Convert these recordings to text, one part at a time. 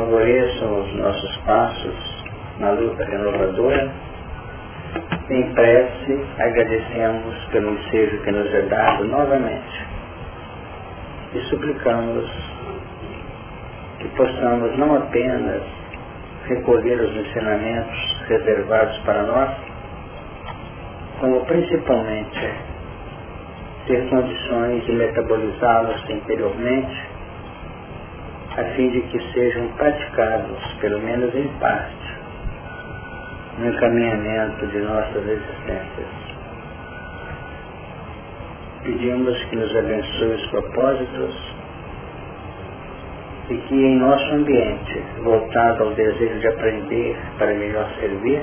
favoreçam os nossos passos na luta renovadora. Em prece, agradecemos pelo ensejo que nos é dado novamente e suplicamos que possamos não apenas recolher os ensinamentos reservados para nós, como principalmente ter condições de metabolizá-los interiormente, a fim de que sejam praticados, pelo menos em parte, no encaminhamento de nossas existências. Pedimos que nos abençoe os propósitos e que em nosso ambiente, voltado ao desejo de aprender para melhor servir,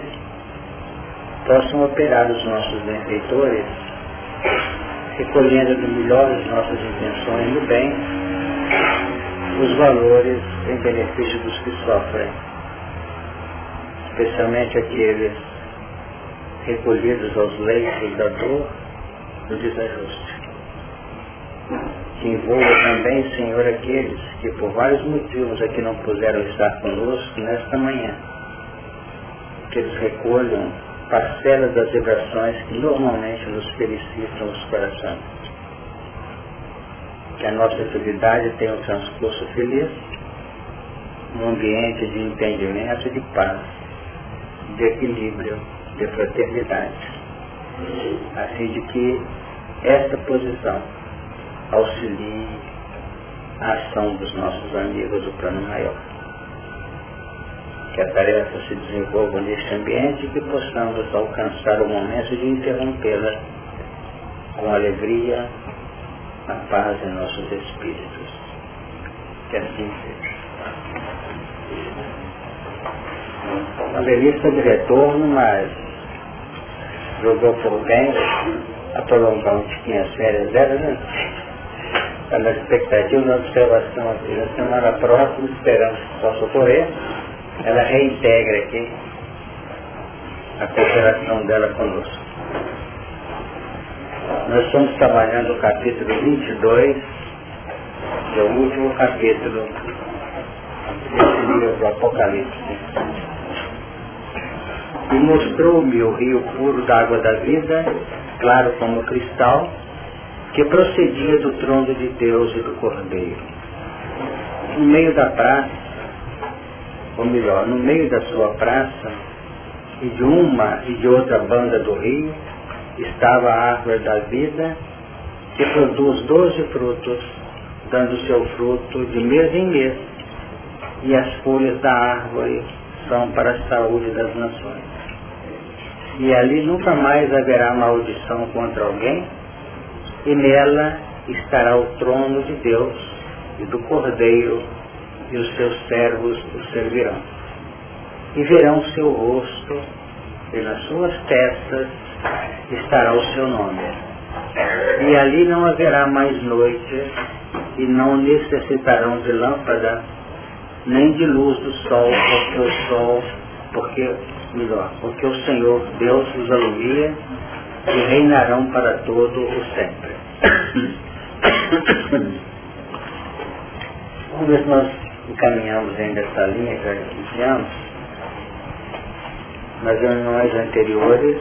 possam operar os nossos benfeitores, recolhendo do melhor as nossas intenções no bem, os valores em benefício dos que sofrem, especialmente aqueles recolhidos aos leitos da dor, do desajuste. Que envolva também, Senhor, aqueles que por vários motivos aqui não puderam estar conosco nesta manhã. Que eles recolham parcelas das vibrações que normalmente nos felicitam os corações. Que a nossa atividade tenha um transcurso feliz, num ambiente de entendimento de paz, de equilíbrio, de fraternidade. Assim de que esta posição auxilie a ação dos nossos amigos do plano maior. Que a tarefa se desenvolva neste ambiente e que possamos alcançar o momento de interrompê-la com alegria, a paz em nossos espíritos. Que assim seja. A velhice de retorno, mas jogou por bem a prolongar um tiquinho as férias dela, né? Está na expectativa, na observação aqui. Na semana próxima, esperamos que possa ocorrer, ela reintegra aqui a cooperação dela conosco. Nós estamos trabalhando o capítulo 22, que é o último capítulo desse livro do Apocalipse. E mostrou-me o rio puro da água da vida, claro como cristal, que procedia do trono de Deus e do Cordeiro. No meio da praça, ou melhor, no meio da sua praça, e de uma e de outra banda do rio, estava a árvore da vida, que produz doze frutos, dando seu fruto de mês em mês, e as folhas da árvore são para a saúde das nações e ali nunca mais haverá maldição contra alguém, e nela estará o trono de Deus e do Cordeiro, e os seus servos o servirão. E verão seu rosto, nas suas testas estará o seu nome. E ali não haverá mais noite, e não necessitarão de lâmpada, nem de luz do sol, porque o sol, porque melhor, porque o Senhor Deus os alumia e reinarão para todo o sempre. Vamos ver se nós encaminhamos ainda essa linha que já iniciamos. Nas reuniões anteriores,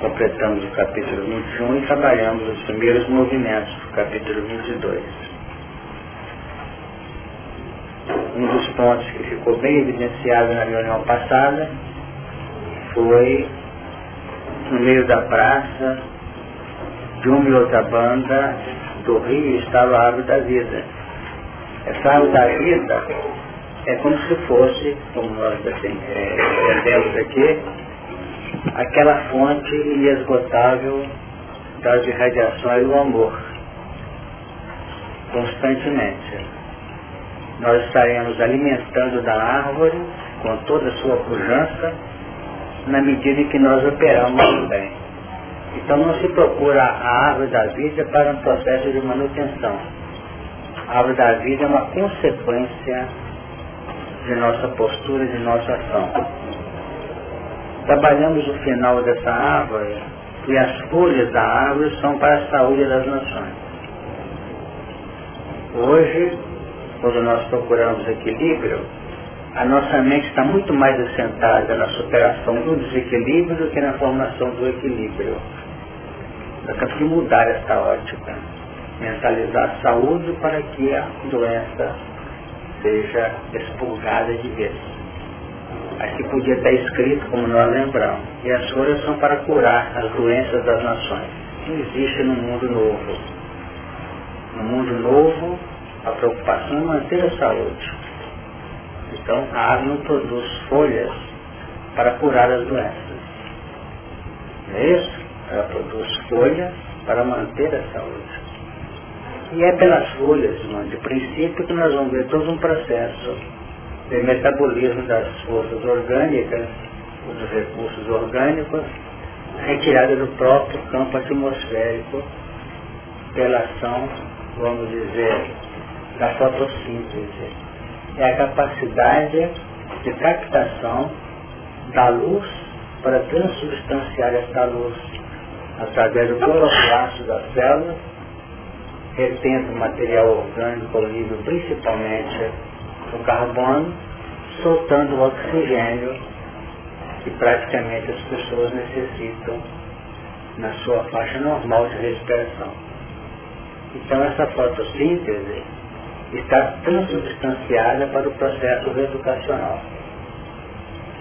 completamos o capítulo 21 e trabalhamos os primeiros movimentos do capítulo 22 um dos pontos que ficou bem evidenciado na reunião passada foi no meio da praça, de uma e outra banda do rio estava a árvore da vida. Essa árvore da vida é como se fosse, como nós é, aqui, aquela fonte inesgotável das irradiações do amor, constantemente nós estaremos alimentando da árvore com toda a sua pujança na medida em que nós operamos bem. Então não se procura a árvore da vida para um processo de manutenção. A árvore da vida é uma consequência de nossa postura, de nossa ação. Trabalhamos o final dessa árvore e as folhas da árvore são para a saúde das nações. Hoje quando nós procuramos equilíbrio, a nossa mente está muito mais assentada na superação do desequilíbrio do que na formação do equilíbrio. Nós temos que mudar essa ótica, mentalizar a saúde para que a doença seja expurgada de vez. Aqui podia estar escrito, como nós lembramos, e as folhas são para curar as doenças das nações. Não existe no mundo novo. No mundo novo, a preocupação é manter a saúde. Então, a árvore não produz folhas para curar as doenças. Não é isso? Ela produz folhas para manter a saúde. E é pelas folhas, de princípio, que nós vamos ver todo um processo de metabolismo das forças orgânicas, dos recursos orgânicos, retirada do próprio campo atmosférico pela ação, vamos dizer, da fotossíntese. É a capacidade de captação da luz para transubstanciar esta luz através do cloroplasto das células, retendo material orgânico ao principalmente o carbono, soltando o oxigênio que praticamente as pessoas necessitam na sua faixa normal de respiração. Então essa fotossíntese está transubstanciada para o processo educacional.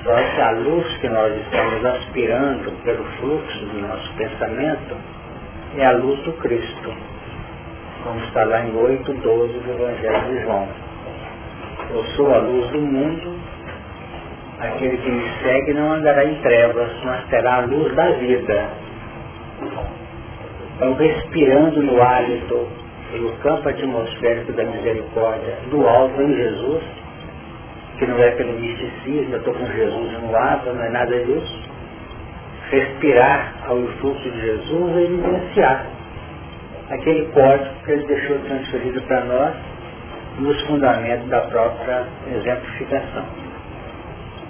Só que a luz que nós estamos aspirando pelo fluxo do nosso pensamento é a luz do Cristo, como está lá em 8, 12 do Evangelho de João. Eu sou a luz do mundo, aquele que me segue não andará em trevas, mas terá a luz da vida. Então, respirando no hálito, no campo atmosférico da misericórdia, do alto em Jesus, que não é pelo misticismo, eu estou com Jesus no lado, não é nada disso. Respirar ao fluxo de Jesus e evidenciar aquele código que ele deixou transferido para nós nos fundamentos da própria exemplificação.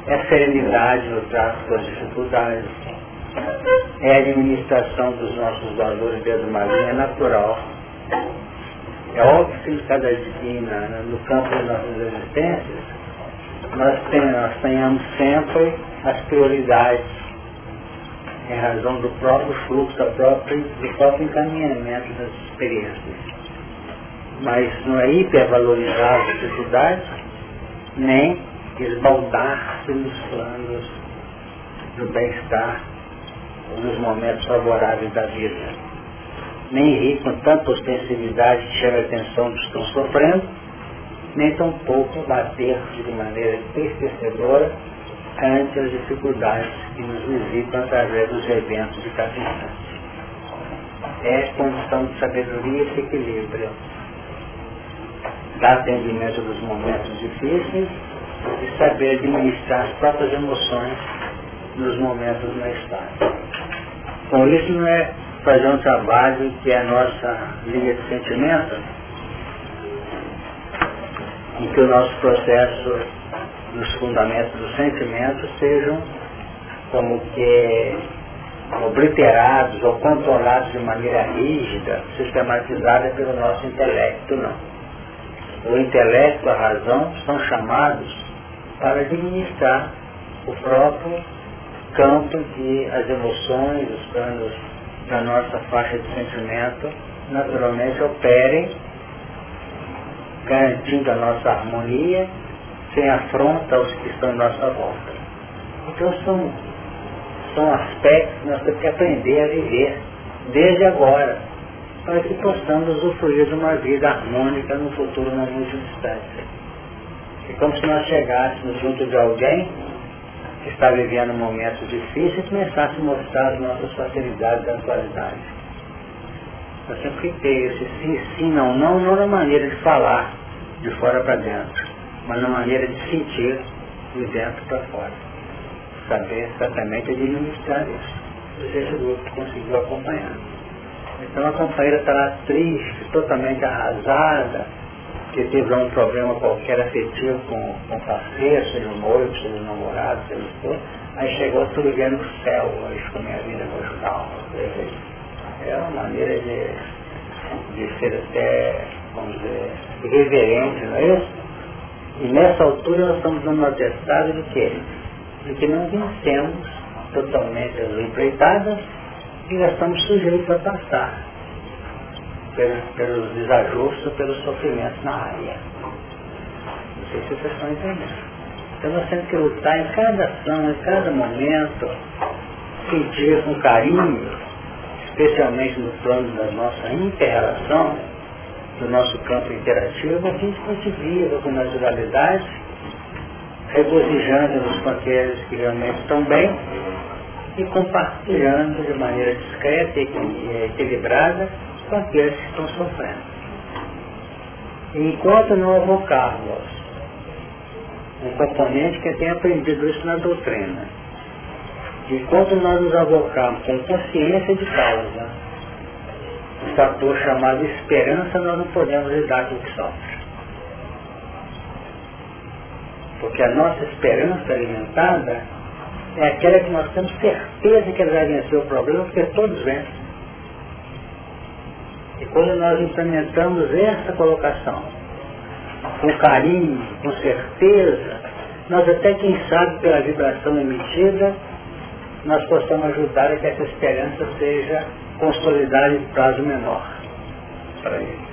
É serenidade no trato das dificuldades, é a administração dos nossos valores dentro de uma linha natural. É óbvio que em cada divina, no campo das nossas existências, nós, tenhamos, nós tenhamos sempre as prioridades em razão do próprio fluxo, da própria, do próprio encaminhamento das experiências mas não é hipervalorizar as dificuldades, nem esbaldar-se nos planos do bem-estar, nos momentos favoráveis da vida. Nem rir com tanta ostensividade que chama a atenção dos que estão sofrendo, nem tampouco bater de maneira entristecedora ante as dificuldades que nos visitam através dos eventos de cada instante. É condição de sabedoria esse equilíbrio dar atendimento dos momentos difíceis e saber administrar as próprias emoções nos momentos mais fáceis. Bom, isso não é fazer um trabalho que é a nossa linha de sentimento, em que o nosso processo dos fundamentos do sentimento sejam como que obliterados ou controlados de maneira rígida, sistematizada pelo nosso intelecto, não o intelecto, a razão, são chamados para administrar o próprio campo que as emoções, os planos da nossa faixa de sentimento naturalmente operem, garantindo a nossa harmonia, sem afronta aos que estão à nossa volta. Então são, são aspectos que nós temos que aprender a viver desde agora para que possamos usufruir de uma vida harmônica no futuro não muito distante. É como se nós chegássemos junto de alguém que está vivendo momentos difíceis e começasse a mostrar as nossas facilidades da atualidade. Nós temos que ter esse sim, sim, não, não, não na maneira de falar de fora para dentro, mas na maneira de sentir de dentro para fora. Saber exatamente administrar isso. Esse grupo conseguiu acompanhar. Então a companheira está lá triste, totalmente arrasada, que teve um problema qualquer afetivo com, com o parceiro, seja o noivo, seja o namorado, seja o esposo. Aí chegou tudo vendo no céu, hoje com a minha vida conjugal. É uma maneira de, de ser até vamos dizer, irreverente, não é isso? E nessa altura nós estamos dando um atestado de quê? De que não vencemos totalmente as empreitadas e já estamos sujeitos a passar pelos, pelos desajustes, pelos sofrimentos na área. Não sei se vocês estão entendendo. Então nós temos que lutar em cada ação, em cada momento, sentir com carinho, especialmente no plano da nossa inter-relação, do nosso campo interativo, a gente conseguir com naturalidade, regozijando-nos com que realmente estão bem e compartilhando de maneira discreta e equilibrada com aqueles que estão sofrendo. Enquanto não avocarmos um componente que tem aprendido isso na doutrina, enquanto nós nos avocarmos com consciência de causa, o fator chamado esperança, nós não podemos lidar com o que sofre. Porque a nossa esperança alimentada é aquela que nós temos certeza que ela vai vencer o problema, porque todos vencem. E quando nós implementamos essa colocação, com carinho, com certeza, nós até quem sabe pela vibração emitida, nós possamos ajudar a que essa esperança seja consolidada em prazo menor para ele.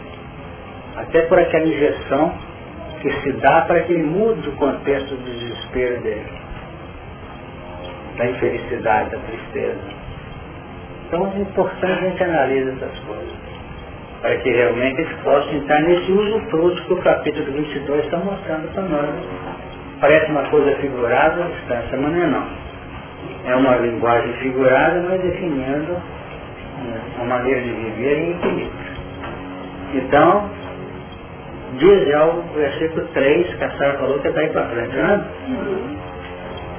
Até por aquela injeção que se dá para que ele mude o contexto do desespero dele, da infelicidade, da tristeza. Então é importante a gente analisar essas coisas para que realmente eles possam entrar nesse uso fruto que o capítulo 22 está mostrando para nós. Parece uma coisa figurada distância, mas não é não. É uma linguagem figurada, mas definindo uma maneira de viver equilíbrio. Então, diz já o versículo 3, que a Sara falou que está aí para frente, né?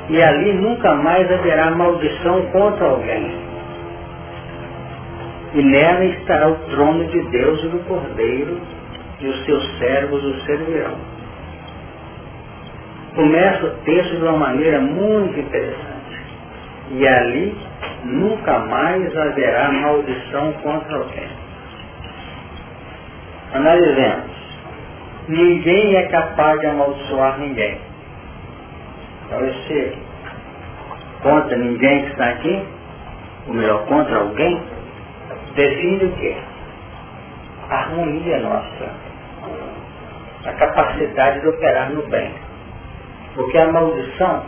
E ali nunca mais haverá maldição contra alguém e nela estará o trono de Deus e do Cordeiro, e os seus servos o servirão. Começa o texto de uma maneira muito interessante. E ali nunca mais haverá maldição contra alguém. Analisemos. Ninguém é capaz de amaldiçoar ninguém. Então esse contra ninguém que está aqui, ou melhor, contra alguém, define o quê? A harmonia nossa, a capacidade de operar no bem. Porque a maldição,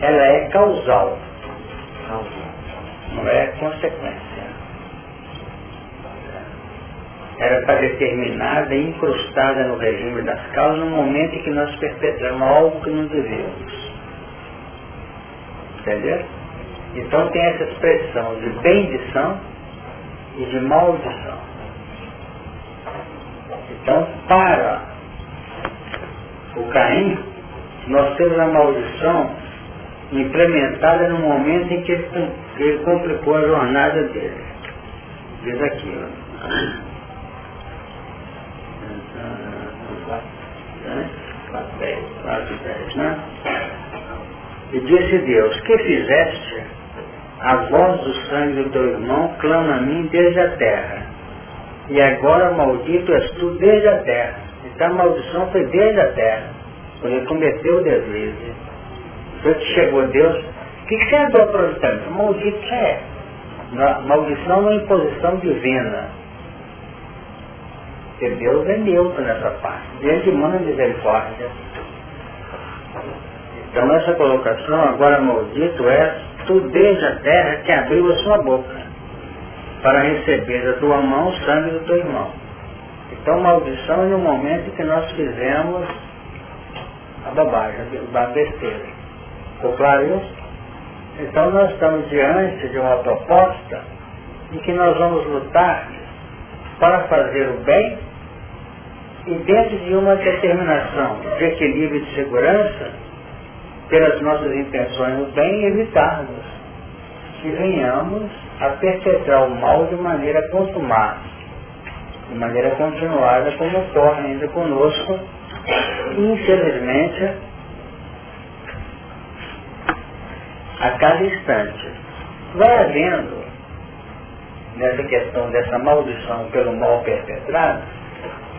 ela é causal, não é consequência. Ela está determinada e incrustada no regime das causas no momento em que nós perpetramos algo que não devemos. Entendeu? Então tem essa expressão de bendição e de maldição. Então, para o Caim, nós temos a maldição implementada no momento em que ele, ele complicou a jornada dele. Diz aqui, ó. Né? E disse Deus, que fizeste a voz do sangue do teu irmão clama a mim desde a terra. E agora maldito és tu desde a terra. Então a maldição foi desde a terra. Ele cometeu o deslize. Foi que chegou Deus. O que, você andou aproveitando? Maldito é. Maldição é imposição divina. Porque Deus é neutro nessa parte. Deus manda misericórdia. Então essa colocação, agora maldito é tu desde a terra que abriu a sua boca para receber da tua mão o sangue do teu irmão. Então maldição é no momento que nós fizemos a babagem, a besteira. Ficou claro isso? Então nós estamos diante de uma proposta em que nós vamos lutar para fazer o bem e dentro de uma determinação de equilíbrio e de segurança, pelas nossas intenções no bem, evitarmos que venhamos a perpetrar o mal de maneira consumada, de maneira continuada, como ocorre ainda conosco, infelizmente, a cada instante. Vai havendo, nessa questão dessa maldição pelo mal perpetrado,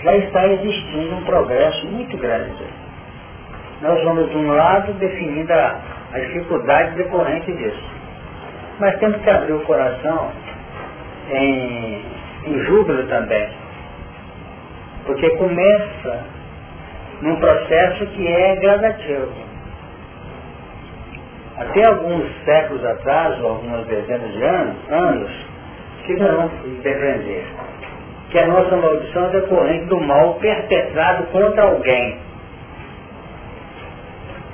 já está existindo um progresso muito grande. Nós vamos, de um lado, definindo a, a dificuldade decorrente disso. Mas temos que abrir o coração em, em júbilo também. Porque começa num processo que é gradativo. Até alguns séculos atrás, ou algumas dezenas de anos, anos chegarão a defender que a nossa maldição é decorrente do mal perpetrado contra alguém.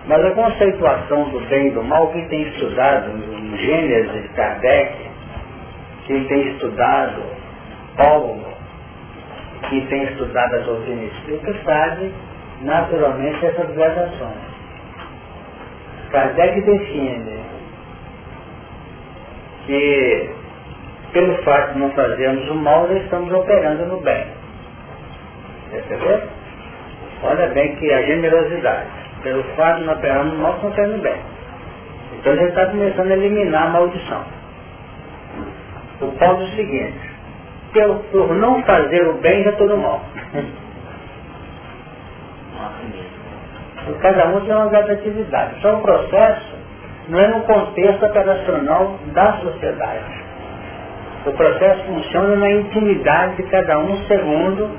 Mas a conceituação do bem e do mal, quem tem estudado em Gênesis de Kardec, quem tem estudado Paulo, quem tem estudado a doutrina espírita, sabe naturalmente essas gradações. Kardec define que pelo fato de não fazermos o mal, nós estamos operando no bem. Percebeu? Olha bem que a generosidade. Pelo fato de não operarmos no mal, estamos operando no bem. Então ele está começando a eliminar a maldição. O Paulo diz o seguinte, por, por não fazer o bem, já estou no mal. E cada um tem uma gradatividade. Só o processo não é no contexto operacional da sociedade. O processo funciona na intimidade de cada um segundo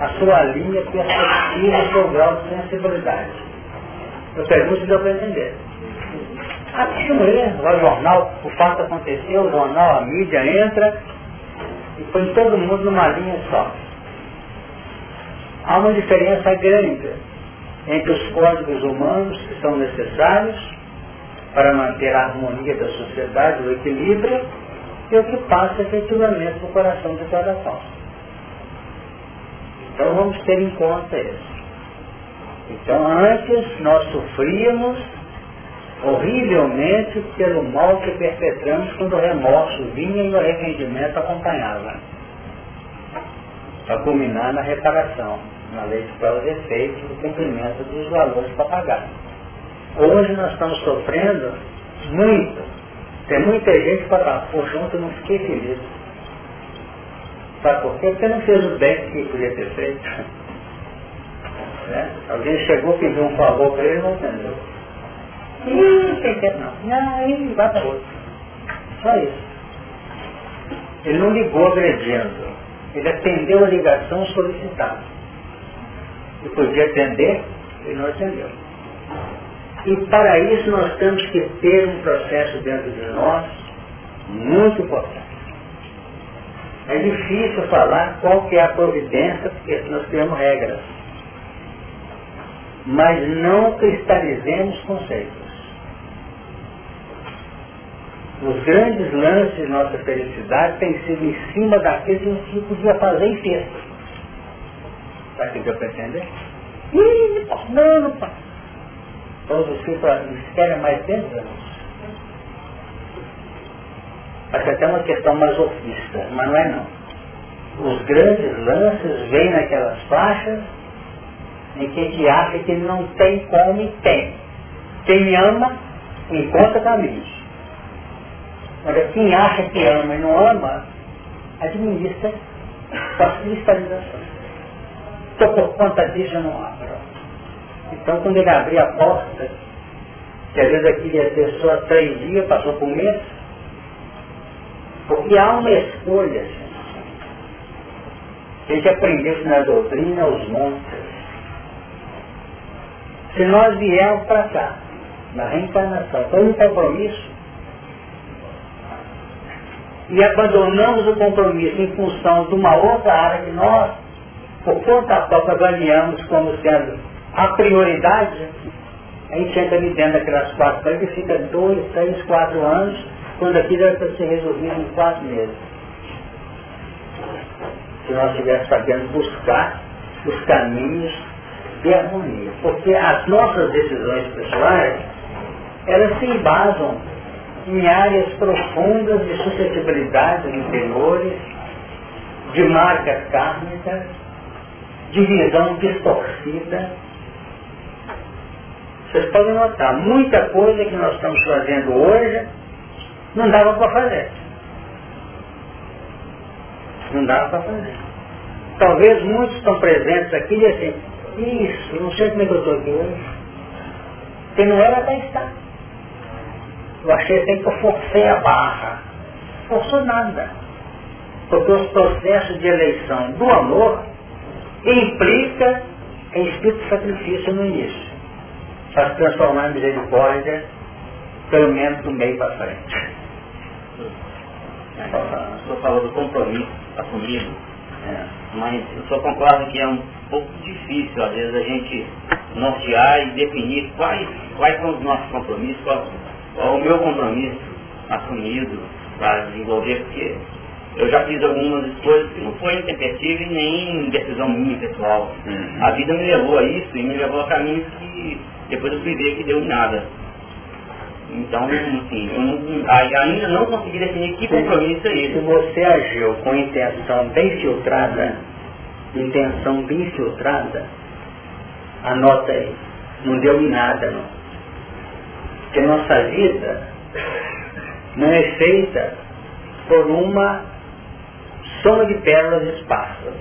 a sua linha perspectiva e seu grau de sensibilidade. Eu pergunto se deu para entender. Aqui não é, o jornal, o fato aconteceu, o jornal, a mídia entra e põe todo mundo numa linha só. Há uma diferença grande entre os códigos humanos que são necessários para manter a harmonia da sociedade, o equilíbrio, e o que passa efetivamente no coração de cada qual. Então vamos ter em conta isso. Então antes nós sofríamos horrivelmente pelo mal que perpetramos quando o remorso vinha e o arrependimento acompanhava. Para culminar na reparação, na lei de prova e efeito do cumprimento dos valores para pagar. Hoje nós estamos sofrendo muito tem muita gente que fala, poxa, ontem eu não fiquei feliz. Sabe por quê? Porque não fez o bem que podia ter feito. Né? Alguém chegou, pediu um favor para ele não entendeu. Ih, quem quer não. Aí vai para outro. Só isso. Ele não ligou agredindo. Ele atendeu a ligação solicitada. E podia atender, ele não atendeu. E para isso nós temos que ter um processo dentro de nós muito importante. É difícil falar qual que é a providência, porque nós temos regras. Mas não cristalizemos conceitos. Os grandes lances de nossa felicidade têm sido em cima daquilo que a gente podia fazer em texto. Sabe o que eu pretendo? Ih, não, não. Todos os filhos querem mais dentro Acho que até uma questão masoquista, mas não é não. Os grandes lances vêm naquelas faixas em que a gente acha que não tem como e tem. Quem ama, encontra caminhos. Agora, quem acha que ama e não ama, administra as cristalizações. Estou por conta disso, eu não abro. Então quando ele abria a porta, que às vezes aqui ia ter só três dias, passou por um mês, porque há uma escolha. A gente aprendeu na doutrina os montes. Se nós viermos para cá, na reencarnação, com um compromisso, e abandonamos o compromisso em função de uma outra área que nós, por conta própria, avaliamos como sendo a prioridade, a gente entra ali dentro daquelas quatro paredes e fica dois, três, quatro anos, quando aquilo deve ser resolvido em quatro meses. Se nós estivéssemos sabendo buscar os caminhos de harmonia. Porque as nossas decisões pessoais, elas se embasam em áreas profundas de suscetibilidades interiores, de marcas kármicas, de visão distorcida, vocês podem notar, muita coisa que nós estamos fazendo hoje não dava para fazer. Não dava para fazer. Talvez muitos estão presentes aqui e assim, isso, não sei como é que eu estou aqui hoje. Porque não era para estar. Eu achei que eu forcei a barra. Forçou nada. Porque os processos de eleição do amor implica em espírito de sacrifício no início. Para se transformar em misericórdia, pelo menos do meio para frente. O senhor falou do compromisso assumido, é, mas o senhor concorda que é um pouco difícil, às vezes, a gente nortear e definir quais, quais são os nossos compromissos, qual, qual é o meu compromisso assumido para desenvolver, porque eu já fiz algumas coisas que não foi intempestiva e nem decisão minha pessoal. Uhum. A vida me levou a isso e me levou a caminhos que depois eu fui ver que deu em nada. Então, assim, eu não, ainda não consegui definir que compromisso é esse. Se você agiu com intenção bem filtrada, intenção bem filtrada, anota aí, não deu em nada não. Porque nossa vida não é feita por uma soma de pérolas esparsas.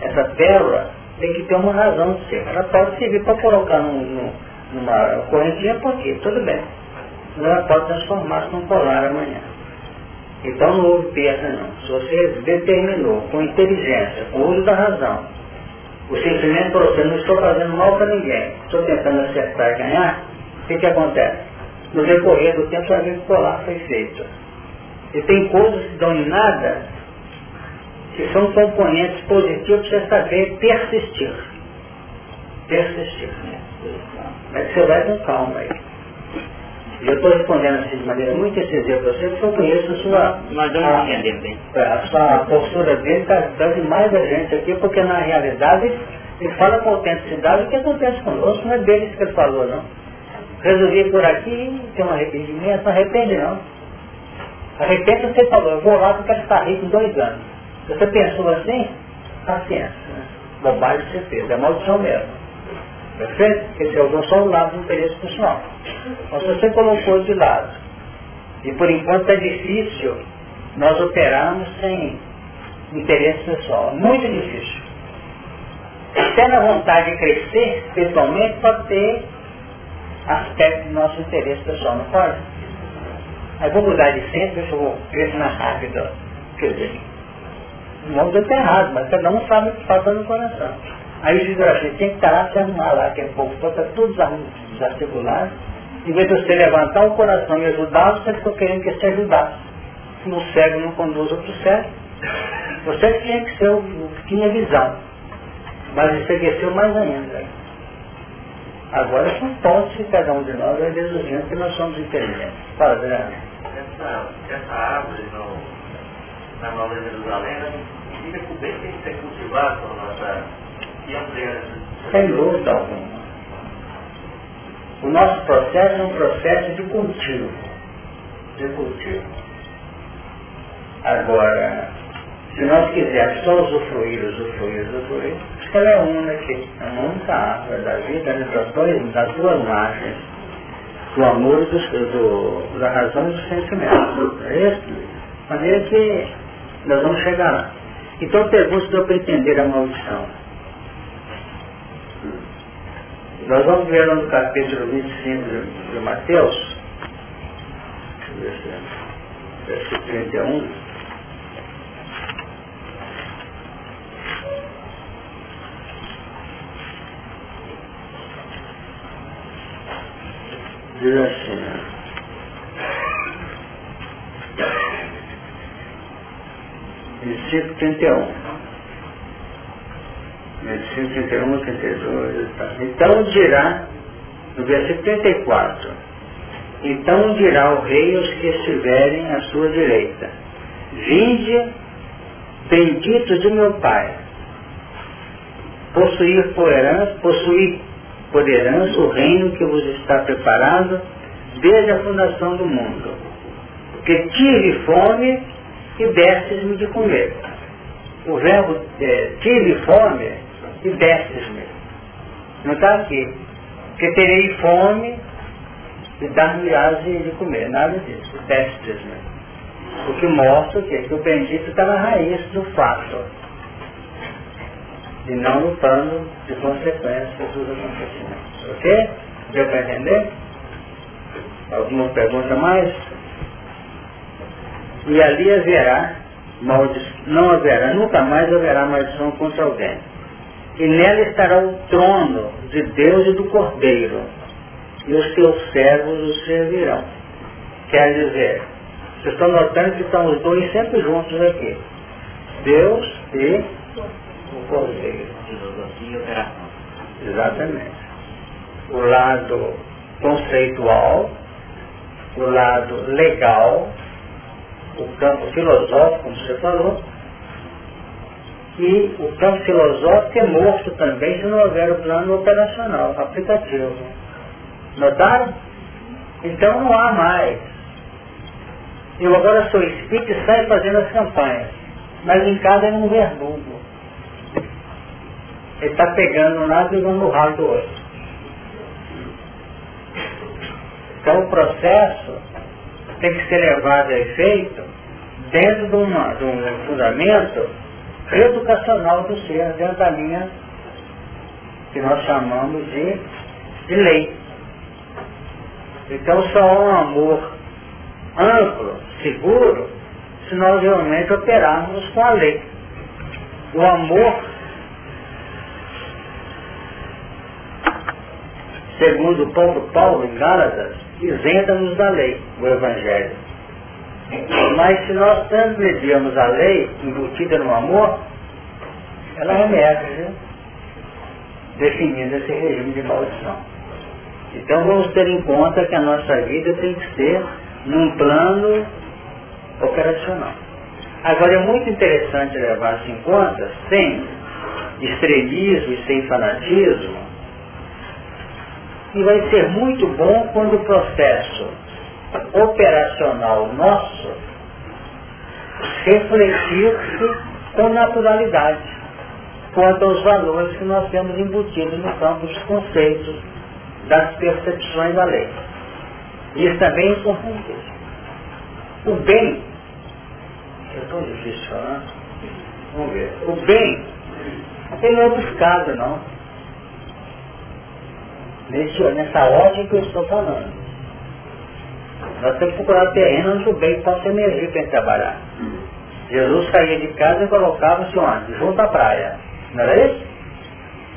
Essa pérola tem que ter uma razão de ser. Ela pode servir para colocar num, num, numa correntinha, porque tudo bem. Mas ela pode transformar-se num polar amanhã. Então não houve perda não. Se você determinou com inteligência, com uso da razão, o sentimento para você, não estou fazendo mal para ninguém, estou tentando acertar e ganhar, o que, que acontece? No decorrer do tempo, a gente polar foi feito. E tem coisas que dão em nada, que são componentes positivos você saber persistir. Persistir. Né? Mas você vai com calma aí. E eu estou respondendo assim de maneira muito incisiva para você, porque eu conheço a sua. Nós vamos entender bem. A sua postura dele está dando mais a gente aqui, porque na realidade ele fala com autenticidade o que acontece conosco, não é deles que ele falou, não. Resolvi por aqui, tem um arrependimento, não arrepende não. Arrepende você falou, eu vou lá porque eu quero ficar rico em dois anos. Você pensou assim? Paciência. Né? Bobagem que você fez, é maldição mesmo. Perfeito? Quer dizer, eu dou só o lado do interesse pessoal. Mas você colocou de lado. E por enquanto é difícil nós operarmos sem interesse pessoal. Muito difícil. Até na vontade de crescer pessoalmente pode ter aspecto do nosso interesse pessoal, não pode? Aí vou mudar de centro, eu vou crescer na rápida. Quer dizer, não dizer errado, mas cada um sabe o que falta no coração. Aí o assim, tem que estar lá, se arrumar lá, que é pouco, está tudo desarticulado. Em vez de você levantar o coração e ajudar, você ficou querendo que se ajudasse. O cego não conduz outro cego. Você tinha que ser o que tinha visão. Mas ensegueceu mais ainda. Agora são pontos que cada um de nós é deduzindo que nós somos inteligentes. Fala. Essa, essa árvore no, na Nova Jerusalém, fica com bem tem que ser cultivada com nossa sem dúvida alguma. O nosso processo é um processo de cultivo. De cultivo. Agora, se nós quisermos só usufruir, usufruir, usufruir, ela é única, é uma única árvore da vida, né, das, dois, das duas margens, do amor e do, do, da razão e do sentimento. É isso? Maneira que nós vamos chegar lá. Então eu pergunto se eu pretender a maldição. Nós vamos ver no capítulo 25 de, Mateus, versículo 31. Diz assim, versículo 31 versículo 31 32. Tá. Então dirá, no versículo 34, então dirá o rei aos que estiverem à sua direita, vinde, benditos de meu Pai, possuir por herança, possuir por herança o reino que vos está preparado desde a fundação do mundo. Porque tive fome e destes-me de comer. O verbo é, tive fome e destes-me. Não está aqui. Que terei fome e dar-me-ás de comer. Nada disso. Destes-me. O que mostra o? Que o bendito está na raiz do fato. E não no plano de consequências dos acontecimentos. Ok? Deu para entender? Alguma pergunta mais? E ali haverá, não haverá, nunca mais haverá maldição contra alguém. E nela estará o trono de Deus e do Cordeiro, e os seus servos o servirão. Quer dizer, vocês estão notando que estão os dois sempre juntos aqui. Deus e o Cordeiro. Exatamente. O lado conceitual, o lado legal, o campo filosófico, como você falou, e o campo filosófico é morto também se não houver o plano operacional, aplicativo. Notaram? Então não há mais. Eu agora sou espírito e saio fazendo as campanhas. Mas em casa é um verdugo. Ele está pegando um lado e no ralo do outro. Então o processo tem que ser levado a efeito dentro de, uma, de um fundamento educacional do ser, dentro da linha que nós chamamos de, de lei. Então só há um amor amplo, seguro, se nós realmente operarmos com a lei. O amor, segundo o Paulo Paulo em Gálatas, isenta-nos da lei, o Evangelho. Mas se nós transgredirmos a lei embutida no amor, ela emerge definindo esse regime de maldição. Então vamos ter em conta que a nossa vida tem que ser num plano operacional. Agora é muito interessante levar-se em conta, sem estrelismo e sem fanatismo, e vai ser muito bom quando o processo operacional nosso refletir-se com naturalidade quanto aos valores que nós temos embutidos no campo dos conceitos, das percepções da lei. Isso também é importantíssimo. O bem, é tão difícil falar, vamos ver, o bem, ele não é buscado não. Nesse, nessa ordem que eu estou falando. Nós temos que procurar terreno onde o bem possa emergir para trabalhar. Jesus saía de casa e colocava-se onde? Junto à praia. Não era isso?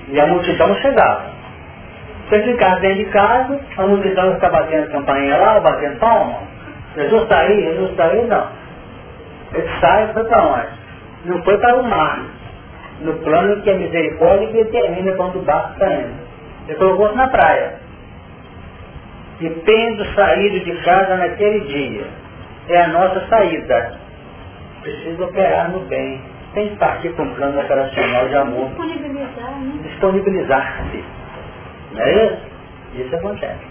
E a multidão chegava. Você ficava dentro de casa, a multidão está batendo campainha lá, batendo palma. Jesus está aí, Jesus está aí, não. Ele sai e foi para onde? Não foi para o mar. No plano que a misericórdia que determina quando o barco está indo. Ele colocou-se na praia. E tendo saído de casa naquele dia, é a nossa saída. Precisa operar no bem. Tem que partir com um plano operacional de amor. Disponibilizar, né? Disponibilizar-se. Não é isso? Isso acontece.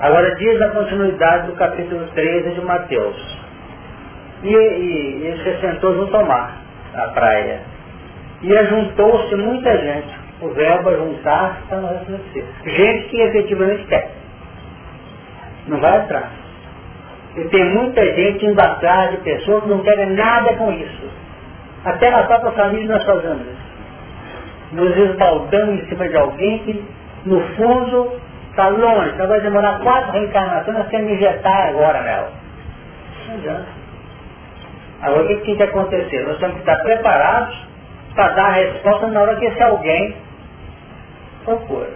Agora diz a continuidade do capítulo 13 de Mateus. E, e ele se sentou junto ao mar, à praia. E ajuntou-se muita gente. O verbo ajuntar está no refletir. Gente que efetivamente quer. Não vai atrás. E tem muita gente indo atrás de pessoas que não querem nada com isso. Até na própria família nós fazemos isso. Nos esbaldamos em cima de alguém que, no fundo, está longe. Então vai demorar quatro reencarnações, nós temos que injetar agora nela. Não. Agora o que tem que acontecer? Nós temos que estar preparados para dar a resposta na hora que esse alguém procura.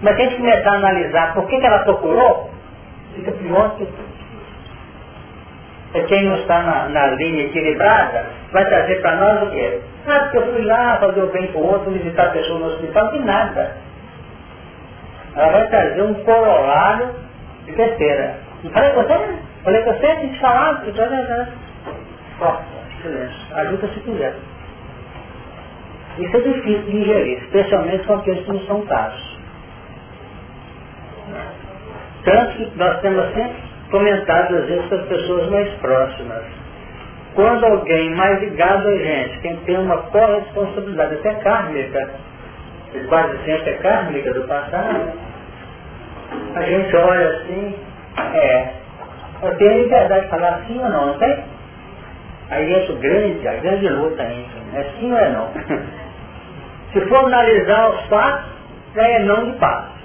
Mas se a gente começar a analisar por que, que ela procurou, fica pior que. É quem não está na, na linha equilibrada vai trazer para nós o quê? Ah, porque eu fui lá fazer o bem para o outro, visitar a pessoa no hospital, de nada. Ela vai trazer um corolário de besteira. Não falei com você? Falei com você, falava, que né? Corta, silêncio. Ajuda se quiser. Isso é difícil de ingerir, especialmente com aqueles que não são casos. Tanto que nós temos sempre comentado às vezes com as pessoas mais próximas. Quando alguém mais ligado a gente, quem tem uma corresponsabilidade até kármica, quase sempre é kármica do passado, a gente olha assim, é, eu tenho liberdade de falar sim ou não, não tem? Aí entra o grande, a grande luta entra. É sim ou é não? Se for analisar os fatos, é não de fato.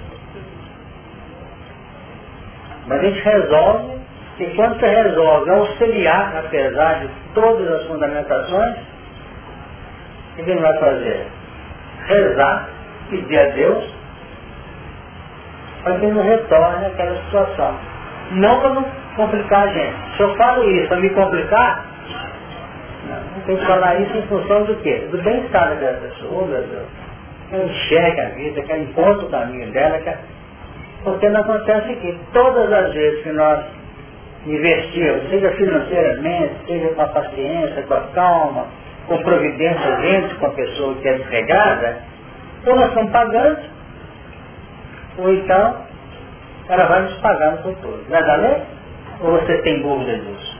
Mas a gente resolve, e quando você resolve auxiliar, apesar de todas as fundamentações, o que ele vai fazer? Rezar, pedir a Deus, para que não retorne àquela situação. Não para não complicar a gente. Se eu falo isso para me complicar, não, tem que falar isso em função do quê? Do bem-estar daquela pessoa, meu Deus. Que ela a vida, que ela o caminho dela, que porque não acontece que todas as vezes que nós investimos, seja financeiramente, seja com a paciência, com a calma, com providência gente com a pessoa que é desregada, ou nós estamos pagando, ou então ela vai nos pagar no futuro. Vai valer? Ou você tem dúvida disso?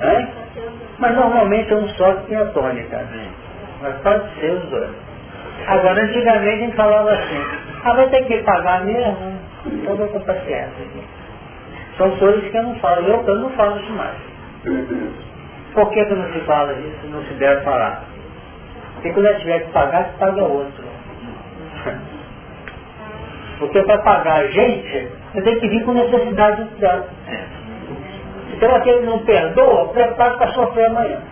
É? Mas normalmente é um só que tem a tônica. Mas pode ser os dois. Agora, antigamente a gente falava assim, ah, vai ter que pagar mesmo? Eu com paciência. São coisas que eu não falo, eu, eu não falo isso mais. Por que, que não se fala isso, não se deve falar? Porque quando eu tiver que pagar, se paga outro. Porque para pagar gente, você tem que vir com necessidade dela. Então aquele não perdoa, prepara para sofrer amanhã.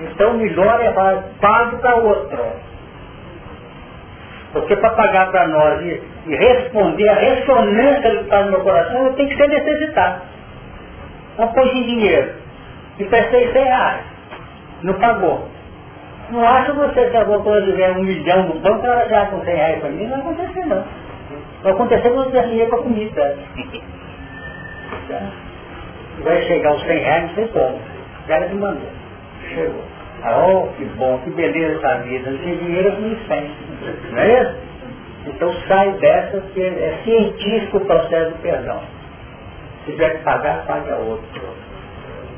Então melhor é pago para outro. Porque para pagar para nós e, e, responder a ressonância do que está no meu coração, eu tenho que ser necessitado. Não pôs em dinheiro. E prestei 100 reais. Não pagou. Não acho você que agora quando tiver um milhão no banco, ela já com 100 reais para mim, não vai acontecer não. Vai acontecer quando tiver dinheiro para comida. Vai chegar os 100 reais, não sei como. Cara me mandou. Chegou. Ah, oh, que bom, que beleza essa vida. Não tem dinheiro com licença. Não é isso? Então sai dessa que é científico o processo do perdão. Se tiver que pagar, pague a outro.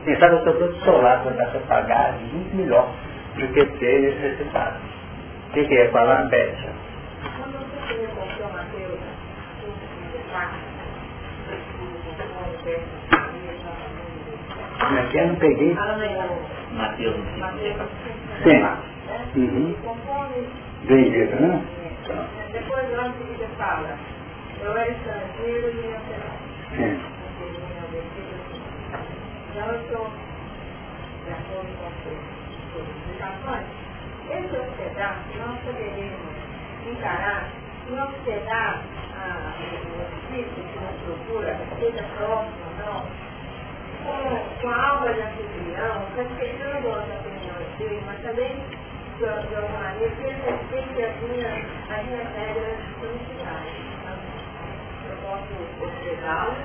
Quem sabe eu estou do seu lado quando você pagar, é muito melhor do que ter necessitado. O que, que é falar, Bécia? Como é que é? Não peguei. Mateus. Sim. Uhum. Vendido, né? Depois lá em seguida fala, eu era estrangeiro e eu Sim. Então eu estou de acordo com as explicações. Esse hospedar, nós poderíamos encarar, se não hospedar o espírito que nos procura, seja próximo ou não, com, com a alma de anfitrião, respeitando as opiniões dele, mas também, de, de alguma maneira, que ele respeite as minhas, as minhas regras domiciliares. Então, eu posso hospedá-lo,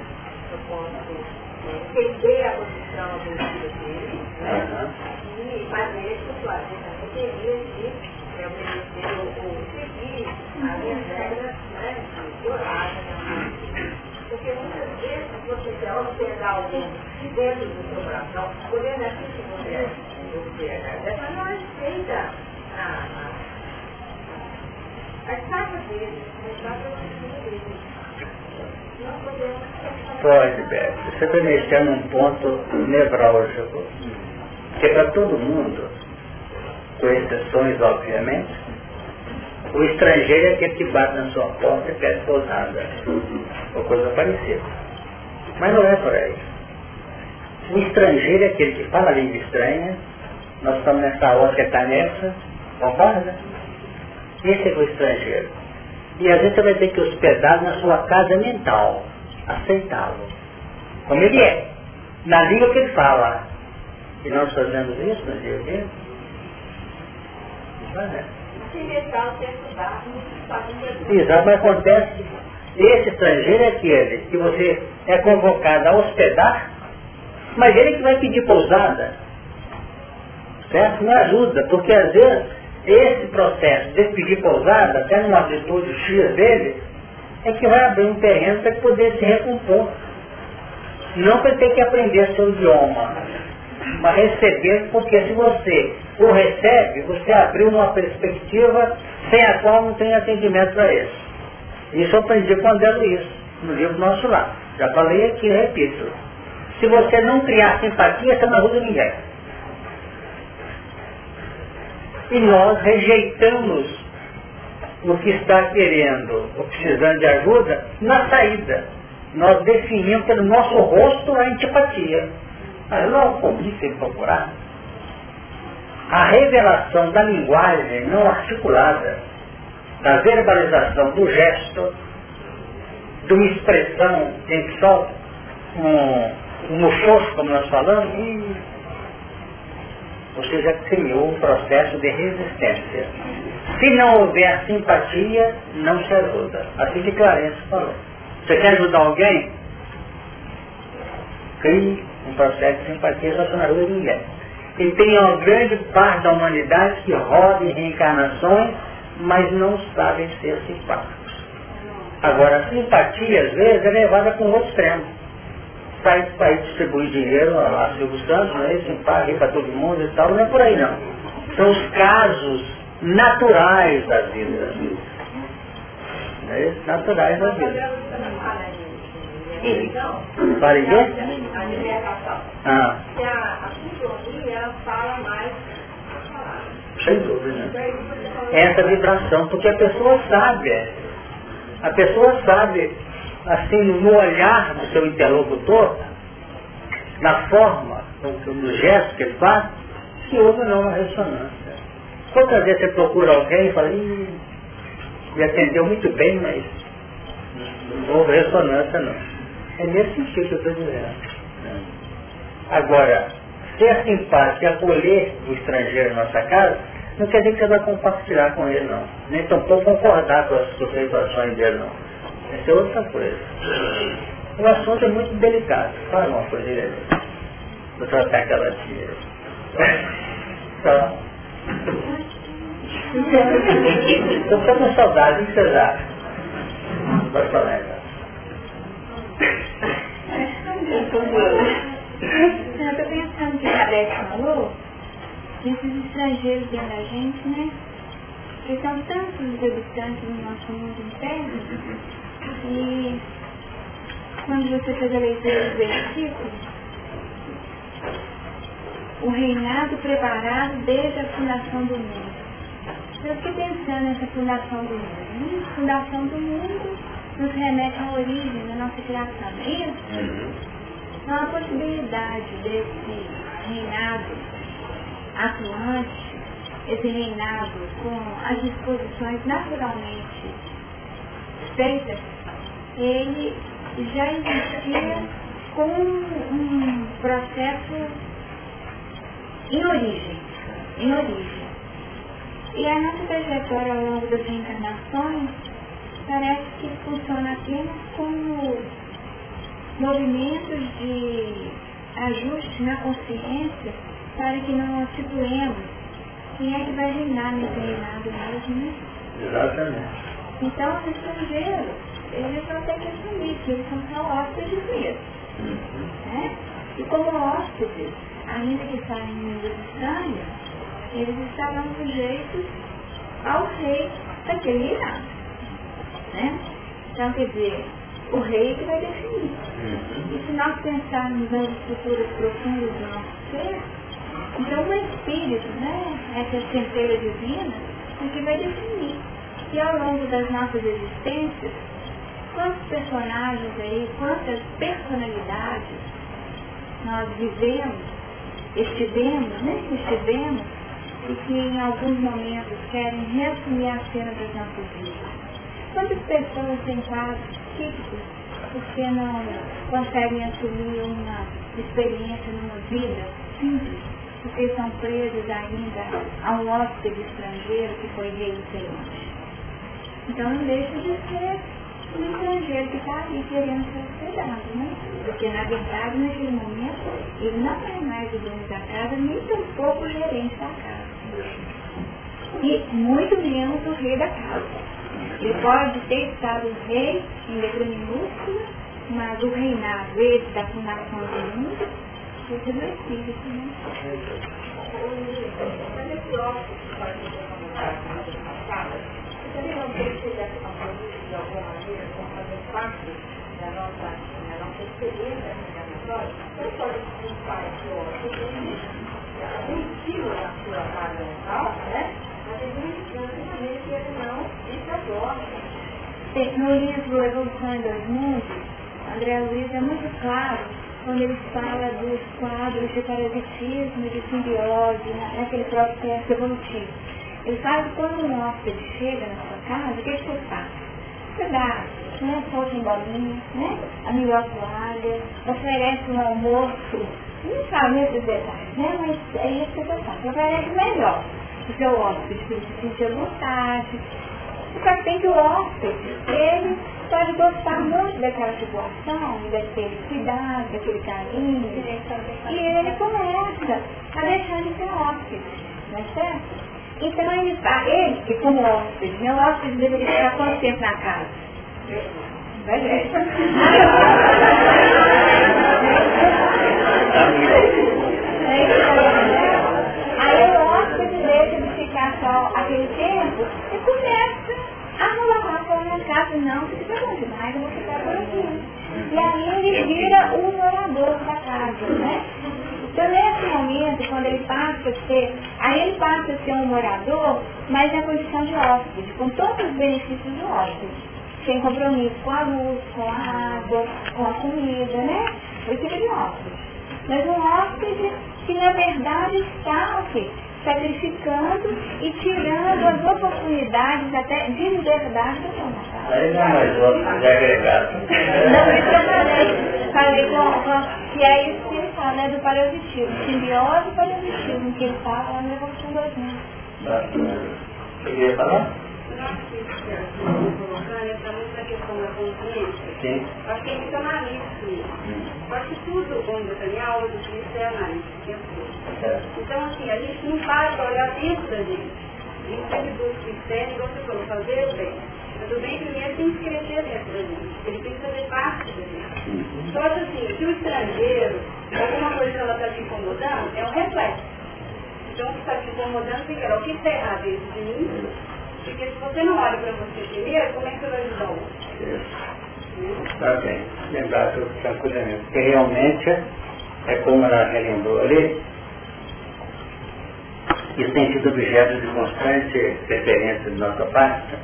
eu posso entender a posição abusiva dele, né? E fazer flutuação da bateria de é, obedecer ou, ou seguir as minhas regras né, de horário. Né? Porque muitas você quer observar alguém dentro do seu coração, olhando assim que você, você agradece, mas não respeita a, a, a, taxas dele, as taxas dele. Pode, Beto. Você está mexendo num ponto nevrálgico. Que para todo mundo, com exceções, obviamente, o estrangeiro é aquele que bate na sua porta e pede pousada. Ou coisa parecida. Mas não é por aí. O estrangeiro é aquele que fala a língua estranha. Nós estamos nessa hora que está nessa. Concorda? Esse é o estrangeiro. E às vezes você vai ter que hospedar na sua casa mental, aceitá-lo. Como ele é. Na língua que ele fala. E nós fazemos isso na língua dele? Exato, mas acontece, esse estrangeiro é aquele que você é convocado a hospedar, mas ele que vai pedir pousada. Certo? Não ajuda, porque às vezes esse processo de pedir pousada, até numa atitude X dele, é que vai abrir um terreno para poder se recompor. Não para ter que aprender seu idioma, mas receber, porque se você o recebe, você abriu uma perspectiva sem a qual não tem atendimento para isso. Isso eu aprendi com André Luiz, no livro Nosso Lar. Já falei aqui, repito. Se você não criar simpatia, você não ajuda ninguém. E nós rejeitamos o que está querendo ou precisando de ajuda na saída. Nós definimos pelo nosso rosto a antipatia. Mas logo como disse procurar. A revelação da linguagem não articulada, da verbalização do gesto, de uma expressão em que só um, um como nós falamos, e você já criou um processo de resistência. Se não houver simpatia, não se ajuda. Assim que Clarence falou. Você quer ajudar alguém? Crie um processo de simpatia, só que não ajuda ninguém. E tem uma grande parte da humanidade que roda em reencarnações, mas não sabem ser simpáticos. Agora, a simpatia, às vezes, é levada para um outro extremo. Sai para ir distribuir dinheiro lá, Silvio Santos, não é simpático para todo mundo e tal, não é por aí não. São os casos naturais da vida. Não é Naturais da vida. Para quê? Ah. A, a sintonia fala mais Sem dúvida. Essa vibração, porque a pessoa sabe, a pessoa sabe, assim, no olhar do seu interlocutor, na forma, no, gesto que ele faz, se houve ou não uma ressonância. Quantas vezes você procura alguém e fala, Ih, me atendeu muito bem, mas não houve ressonância não. É nesse sentido que eu estou dizendo. Agora, ser simpático e acolher o estrangeiro na nossa casa, não quer dizer que você vai compartilhar com ele, não. Nem tampouco concordar com as sustentações dele, não. Essa é outra coisa. O assunto é muito delicado. Fala uma coisa aí. Vou tratar aquela tia. Então, Estou com saudade, o que vocês acham? Pode falar. Eu estou pensando que a Beth desses estrangeiros dentro da gente, né? Porque são tantos os habitantes do nosso mundo interno, e quando você fez a leitura do versículo, o reinado preparado desde a fundação do mundo. Eu fiquei pensando nessa fundação do mundo. A fundação do mundo nos remete à origem da nossa criação, não é isso? Então a possibilidade desse reinado atuante, esse reinado com as disposições naturalmente feitas, ele já existia com um processo em origem, em origem. E a nossa trajetória ao longo das reencarnações parece que funciona apenas como movimentos de ajuste na consciência para que não situemos quem é que vai reinar nesse reinado mesmo, né? Exatamente. Então, os estrangeiros, eles vão ter que assumir que eles são só hóspedes mesmo. Né? E como hóspedes, ainda que saem em estranhos, eles estarão sujeitos ao rei daquele reinado. Né? Então, quer dizer, o rei que vai definir. E se nós pensarmos nas estruturas profundas do nosso ser, então o Espírito, né, essa centelha divina, é que vai definir. E ao longo das nossas existências, quantos personagens aí, quantas personalidades nós vivemos, estivemos, né, estivemos, e que em alguns momentos querem reassumir a cena das nossas vidas. Quantas pessoas têm quadros típicos porque não conseguem assumir uma experiência numa vida simples, porque são presos ainda a um hóspede estrangeiro que foi rei diferente. Então não deixa de ser um estrangeiro que está ali querendo ser hospedado, né? Porque na verdade naquele momento ele não é mais o dono da casa, nem tampouco o gerente da casa. E muito menos o rei da casa. Ele pode ter estado rei em letra minúscula, mas o reinado, esse da fundação do mundo, é que passada, não política alguma maneira, vão fazer parte da nossa, a sua mental, né? Mas de que. No livro Evolução em Dois Mundos, André Luiz é muito claro quando ele fala dos quadros de parasitismo de simbiose naquele processo evolutivo. Ele fala que quando um hóspede chega na sua casa, o que, você faz? Você dá né, solta em bolinha, né, a melhor toalha, oferece um almoço, não sabe esses detalhes, né, mas é isso que você faz, oferece melhor o seu hóspede, se sentir vontade. Só tem que o hóspede, ele pode gostar muito daquela situação, daquele cuidado, daquele carinho, e ele começa a deixar de ser hóspede, não é certo? Então ele, ele que como hóspede, meu hóspede deveria ficar quanto tempo na casa? Vai ver. Aí o hóspede deixa de ficar só aquele tempo e começa ah, não casa, não, fica bom demais, eu vou ficar por aqui. E aí ele vira o morador da casa, né? Então nesse momento, quando ele passa a ser, aí ele passa a ser um morador, mas na condição de hóspede, com todos os benefícios do hóspede. Sem compromisso com a luz, com a água, com a comida, né? Ele fica de hóspede. Mas um hóspede que na verdade está o quê? Sacrificando e tirando as oportunidades até de liberdade do seu Natal. Aí não é mais outro de agregado. Não, isso eu falei. Falei com, com, que é isso que ele fala, né, do parasitismo. Simbiose e parasitismo, que ele fala lá na Evolução 2000. Você queria falar? Sim. Acho que é muito analítico isso. Acho que tudo, minha aula de isso é Então, assim, a gente não para para olhar dentro da gente. A gente sempre busca externo, igual você falou, fazer o bem. Mas o bem primeiro tem que crescer dentro da gente. Ele tem que fazer parte da gente. Só que assim, se o estrangeiro, alguma coisa que ela está te incomodando, é um reflexo. Então, o que está te incomodando, fica, o que está errado dentro de mim? Porque se você não olha para você primeiro, como é que você vai ajudar o outro? Está bem. Lembrar tranquilamente. Porque realmente é como ela relembrou ali, isso tem sido objeto de constante referência de nossa parte,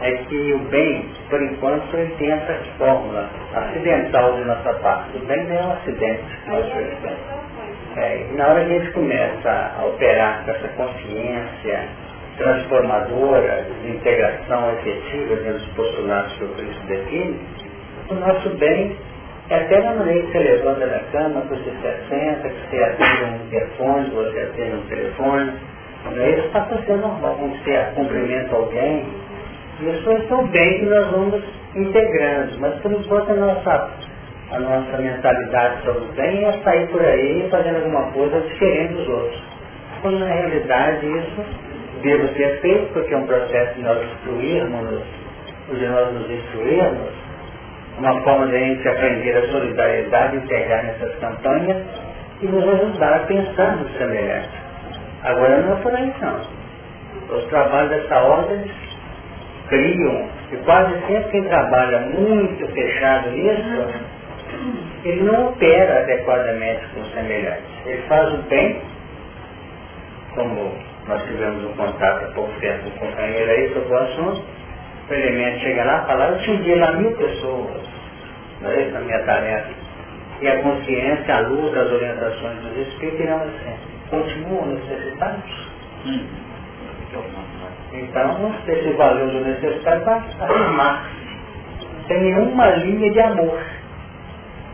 é que o bem, por enquanto, ele tem essa fórmula acidental de nossa parte. O bem não é um acidente. É, e na hora que a gente começa a operar com essa consciência transformadora, de integração efetiva dentro dos postulados que o Cristo define, o nosso bem é na maneira que você levanta da cama, que você se senta, que você atende um telefone, que você atende um telefone. Isso passa a ser normal, quando você cumprimenta alguém. Isso é o bem que nós vamos integrando. Mas por enquanto a nossa, a nossa mentalidade sobre o bem é sair por aí fazendo alguma coisa diferente dos outros. Quando na realidade isso deve ser feito, porque é um processo de nós instruirmos, de nós nos instruirmos, uma forma de a gente aprender a solidariedade, integrar nessas campanhas e nos ajudar a pensar no semelhante. Agora não é por aí não. Os trabalhos dessa ordem criam, e quase sempre quem trabalha muito fechado nisso, ele não opera adequadamente com os semelhantes. Ele faz o bem, como nós tivemos um contato há pouco tempo com um companheiro aí sobre o assunto, o elemento chega lá e fala, eu atendi lá mil pessoas, não é essa a minha tarefa. E a consciência, a luz das orientações dos espíritos irão assim, continuam necessitados. Hum. Então, esse valor do necessidade vai arrumar. Sem nenhuma linha de amor.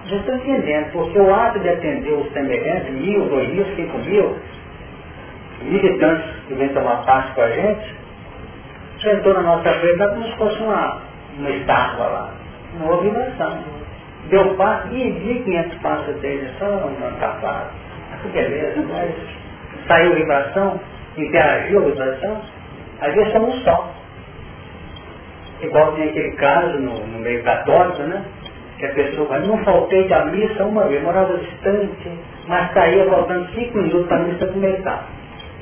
Já estou entendendo, porque o ato de atender os semelhantes, mil, dois mil, cinco mil, militantes que vêm tomar parte com a gente, sentou na nossa frente como se fosse uma, uma estátua lá. Não houve vibração. Deu passo e vi 500 passos dele, só uma tapada. Que beleza, mas saiu vibração, interagiu a vibração, às vezes somos só. Igual tem aquele caso no, no meio católico, né? Que a pessoa vai, não faltei da missa uma vez, morava distante, mas caía faltando cinco minutos para a missa começar.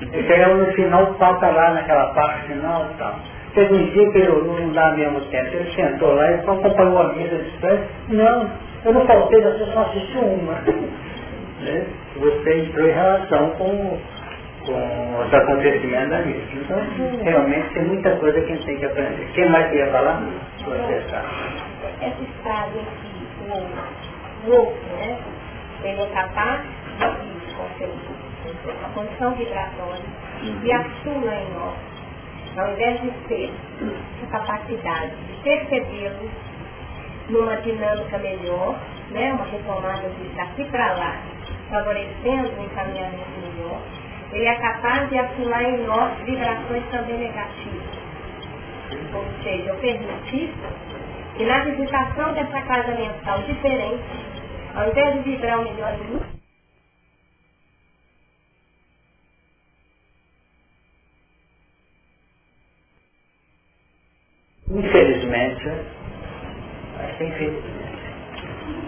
E chegava no final, falta lá naquela parte final e tal. Teve um dia que eu não dá mesmo tempo, ele sentou lá e só acompanhou a missa distante. Não, eu não faltei, eu só assisti uma. né? Você entrou em relação com, com os acontecimentos da missa. Então, realmente tem muita coisa que a gente tem que aprender. Quem mais queria falar? Você sabe. Essa estado aqui, o louco, né? Ele é capaz de a condição vibratória e atua em nós ao invés de ter essa capacidade de percebê-lo numa dinâmica melhor, né, uma retomada de daqui para lá, favorecendo um encaminhamento melhor, ele é capaz de atuar em nós vibrações também negativas. Ou seja, eu permitir que na visitação dessa casa mental diferente, ao invés de vibrar o melhor em mim, Infelizmente, acho que infelizmente,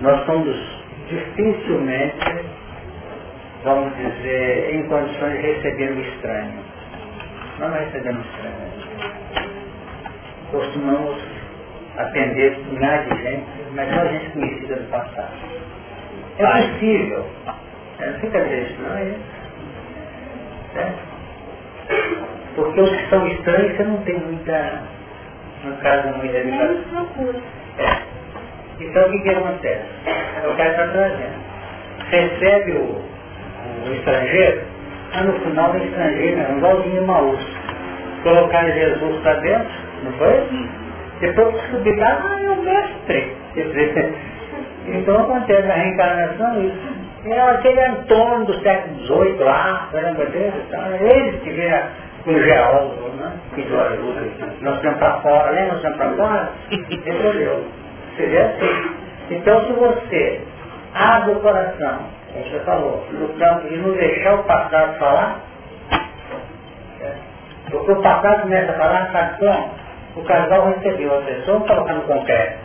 nós somos dificilmente, vamos dizer, em condições de receber o estranho. Nós não recebemos estranho. Costumamos atender milhares de gente, mas só gente conhecida do passado. É possível. É, não fica triste, não é isso? Certo? Porque os que são estranhos você não tem muita no caso muito delicado. É. Então o que, que acontece? É o cara está trazendo. Recebe o, o estrangeiro, mas no final o estrangeiro é um igualzinho Maús. Colocar Jesus para dentro, não foi? Depois subir lá, ah, é o mestre. Então acontece na reencarnação isso. É aquele Antônio do século XVIII lá, caramba dele, tá? ele que vira o geólogo, né? Que ajuda. Nós estamos para fora, né? Nós estamos para fora, entendeu? Seria assim. Então se você abre o coração, como você falou, no campo de não deixar o passado falar, é, porque o passado começa a falar, sabe como? O casal recebeu a pessoa colocando com pé.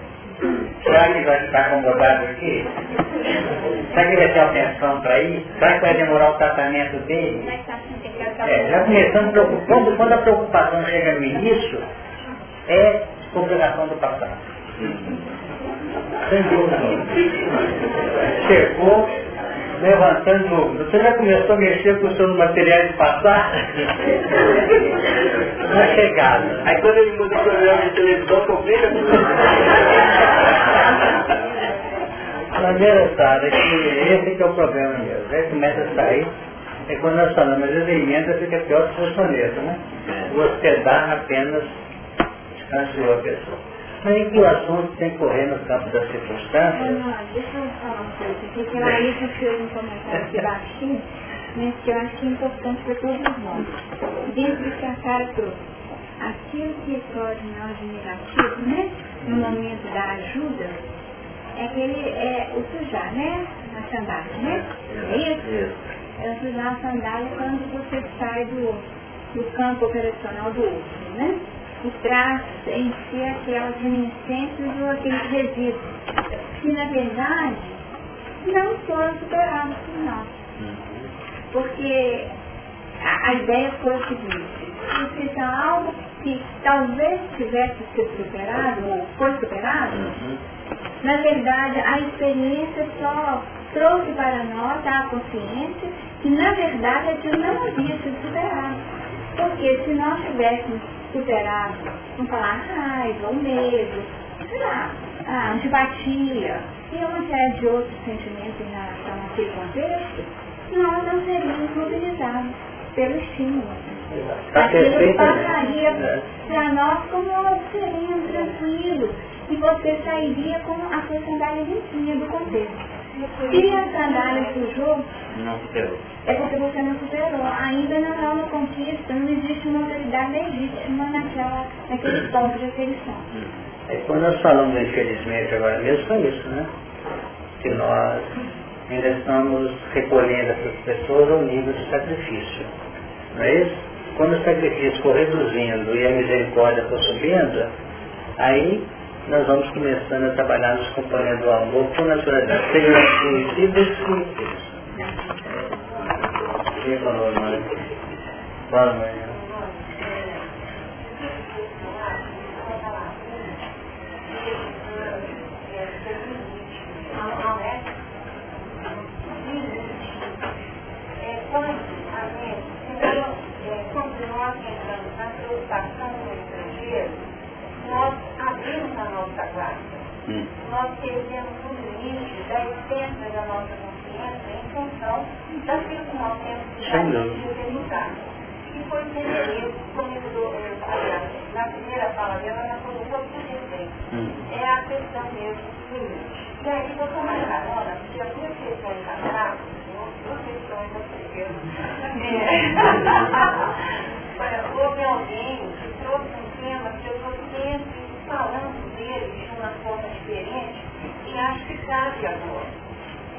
Será que vai ficar acomodado aqui? Será que vai ter atenção para isso? Será que vai demorar o tratamento dele? É, já começando preocupando, quando a preocupação chega no início, é obrigação do passado. Sem dúvida. Chegou levantando dúvida. Você já começou a mexer com os seus materiais de passar? Na chegada. Aí quando ele muda o programa de televisão, complica A maneira, sabe, é que esse que é o problema mesmo. Aí começa a sair é quando nós falamos, as emendas fica pior que o soneto, né? Você dá apenas descansou a pessoa. Mas em que o assunto tem que correr no campo das circunstâncias? Não, deixa eu falar uma coisa, porque a Laísa fez um comentário aqui baixinho, né, que eu acho que é importante para todos nós. Dentro do que a cara trouxe, aquilo que pode nós negativo, né, no momento da ajuda, é que ele é o sujar, né? A sandália, né? É isso? é usar a sandália quando você sai do, do campo operacional do outro, né? E traz em si aquelas reminiscências ou aqueles resíduos que, na verdade, não foram superados por nós. Porque a, a ideia foi o seguinte, se algo que talvez tivesse sido superado, ou foi superado, uhum. na verdade a experiência só trouxe para nós a consciência que na verdade aquilo não havia sido superado. Porque se nós tivéssemos superado, vamos falar, raiva, o medo, sei lá, a antipatia e uma série de outros sentimentos em relação àquele contexto, nós não seríamos mobilizados pelo estímulo. Aquilo passaria né? para nós como seríamos tranquilos e você sairia com a sua sandália limpinha do contexto. Se a sandália sujou, não superou. É porque você não superou. Ainda não é uma conquista, não existe uma autoridade legítima naquela, naquele ponto de aferição. É, quando nós falamos, infelizmente, agora mesmo, foi isso, né? Que nós ainda estamos recolhendo essas pessoas ao nível de sacrifício. Não é isso? Quando o sacrifício for reduzindo e a misericórdia for subindo, aí nós vamos começando a trabalhar nos componentes do amor com naturalidade. Sejam conhecidos e desconhecidos. Quem falou mais? Para amanhã. Nós perdemos um limite da essência da nossa função daquilo que nós temos que executar. E foi percebido, como aliás, na primeira fala dela, ela colocou tudo defeito. Hum. É a questão mesmo do limite. E aí, vou tomar carona, porque as minhas questões atrás, duas questões da primeira. Houve alguém que trouxe um tema que eu estou sempre falando dele de uma forma diferente e acho que cabe agora.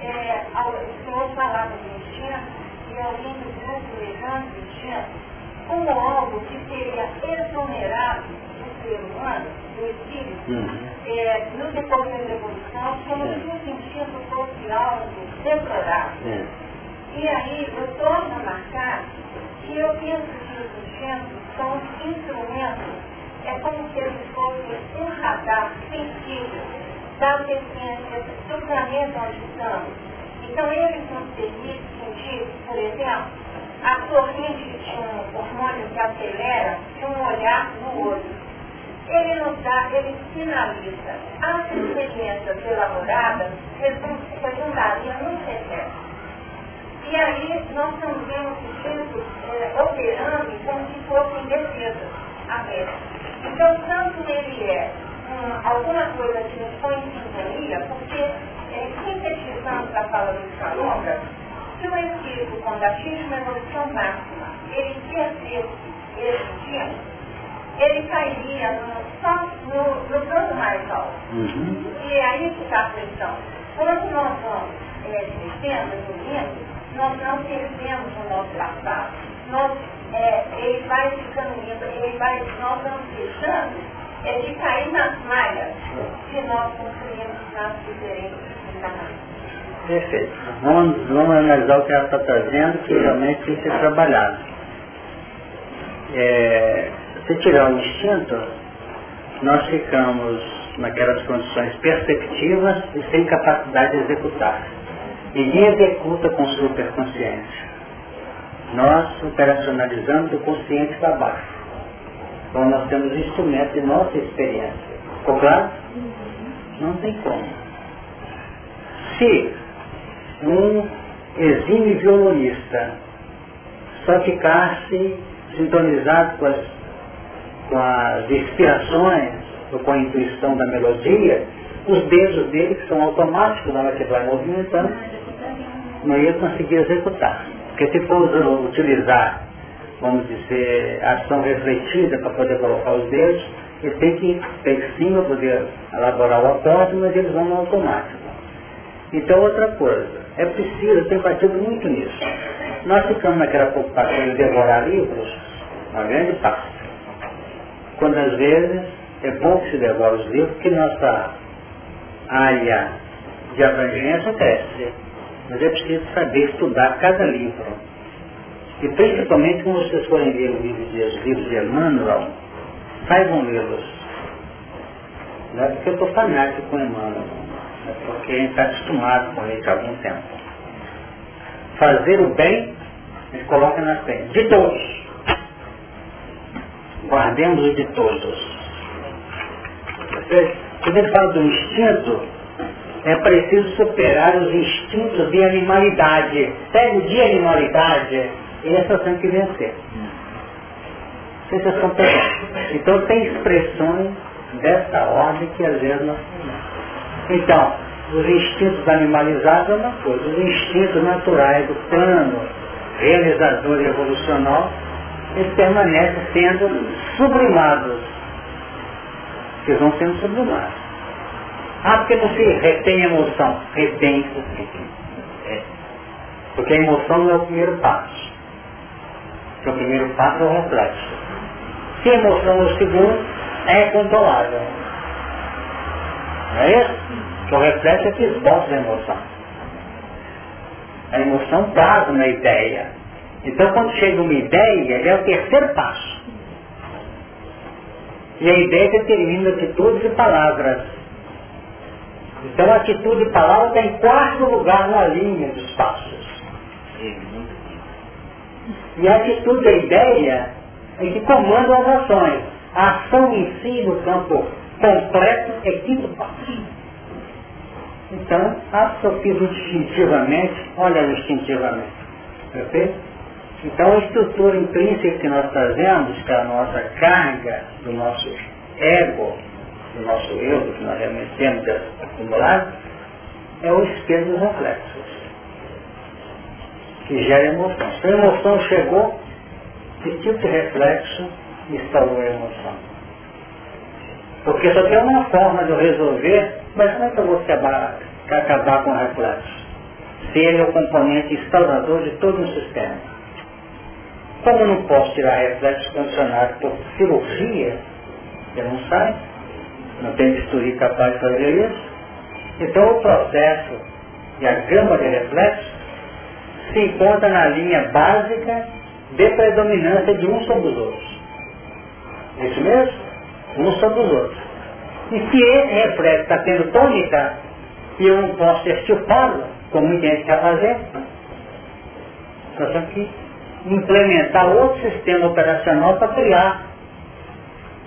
É, o senhor falava do instinto e alguém do grupo levanta o instinto como algo que seria exonerado do ser humano, do espírito, uhum. é, no decorrer da evolução, como se um instinto fosse algo deplorável. Uhum. E aí eu torno a marcar que eu penso que os instintos são instrumentos é como se eles fossem um radar sensível das essências do planeta onde estamos. Então, eles nos sentir, por exemplo, a corrente de um hormônio que acelera de um olhar no outro. Ele nos dá, ele sinaliza. As experiências elaboradas resultariam num recesso. E aí nós estamos vendo o sujeito é, operando como se fossem defesas apenas. Então, tanto ele é hum, alguma coisa que nos põe em sintonia, porque, é, sintetizando a fala do Calonga, se o espírito, quando atinge uma evolução máxima, ele perdesse esse dia, ele cairia no, só no, no plano mais alto. Uhum. E é aí que está a questão. Quando nós vamos é, crescendo, evoluindo, nós não perdemos o nosso passado. Nós é, ele vai ficando lindo, ele vai, nós vamos deixando é de cair nas malhas que nós construímos nas diferentes encarnações. Perfeito. Vamos, vamos analisar o que ela está trazendo, que realmente tem que ser trabalhado. É, se tirar o instinto, nós ficamos naquelas condições perspectivas e sem capacidade de executar. Ninguém executa com superconsciência nós operacionalizamos o consciente para baixo. Então nós temos instrumentos de nossa experiência. Ficou claro? Não tem como. Se um exime violonista só ficasse sintonizado com as, com as inspirações ou com a intuição da melodia, os dedos dele, que são automáticos na hora que vai movimentando, não ia conseguir executar. Porque se for utilizar, vamos dizer, ação refletida para poder colocar os dedos, ele tem que ter em cima poder elaborar o aporte, mas eles vão no automático. Então outra coisa, é preciso, tem batido muito nisso. Nós ficamos naquela preocupação de devorar livros, uma grande parte. Quando às vezes é bom que se devore os livros, porque nossa área de abrangência cresce. Mas é preciso saber estudar cada livro. E principalmente quando vocês forem ler o livro de, os livros de Emmanuel, saibam lê-los. Não é porque eu estou fanático com Emmanuel, é porque a gente está acostumado com ele há algum tempo. Fazer o bem, gente coloca na frente. De todos. Guardemos o de todos. Quando ele fala do instinto, é preciso superar os instintos de animalidade. Pega o de animalidade essa tem que vencer. Estão pegando. Então tem expressões dessa ordem que às vezes nós Então, os instintos animalizados é uma coisa, os instintos naturais do plano realizador evolucional, eles permanecem sendo sublimados. Eles vão sendo sublimados. Ah, porque não se retém emoção. Retém é. Porque a emoção não é o primeiro passo. Porque o primeiro passo é o reflexo. Se a emoção é o segundo, é controlável. Não é isso? Porque o reflexo é que esboça a emoção. A emoção traz uma ideia. Então quando chega uma ideia, é o terceiro passo. E a ideia determina atitudes e palavras. Então a atitude e palavra está em quarto lugar na linha dos passos. E a atitude a ideia é que comanda as ações. A ação em si, no campo completo, é passo. Então, absorvido instintivamente, olha instintivamente. Perfeito? Então, a estrutura intrínseca que nós trazemos, que é a nossa carga do nosso ego, do nosso eu, do que nós realmente temos acumulado, é o espelho dos que gera emoção. Se a emoção chegou, que tipo de reflexo instalou a emoção? Porque só tem uma forma de eu resolver, mas como é que eu vou acabar, acabar com o reflexo? Se ele é o componente instalador de todo um sistema. Como eu não posso tirar reflexo condicionado por cirurgia, eu não sai, não tem bisturi capaz de fazer isso, então o processo e a gama de reflexos se encontra na linha básica de predominância de um sobre os outros. É isso mesmo? Um sobre os outros. E se esse reflexo está tendo tônica e eu não posso extirpá-lo, como muita gente quer fazer, nós temos que implementar outro sistema operacional para criar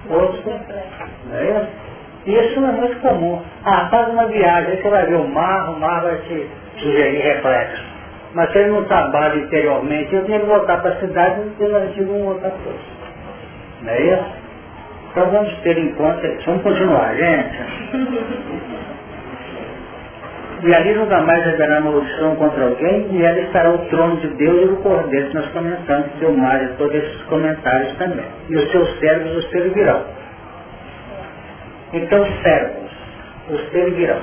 outros reflexos. Não é isso? Isso é muito comum. Ah, faz uma viagem, aí você vai ver o mar, o mar vai te sugerir reflexo. Mas se ele não trabalha interiormente, eu tenho que voltar para a cidade e elas digam outra coisa. Não é isso? Então vamos ter em conta. Vamos continuar, gente. E ali nunca mais haverá maldição contra alguém, e ela estará o trono de Deus e do Cordeiro, que nós comentamos, deu mais a todos esses comentários também. E os seus servos os servirão. Então servos os servirão.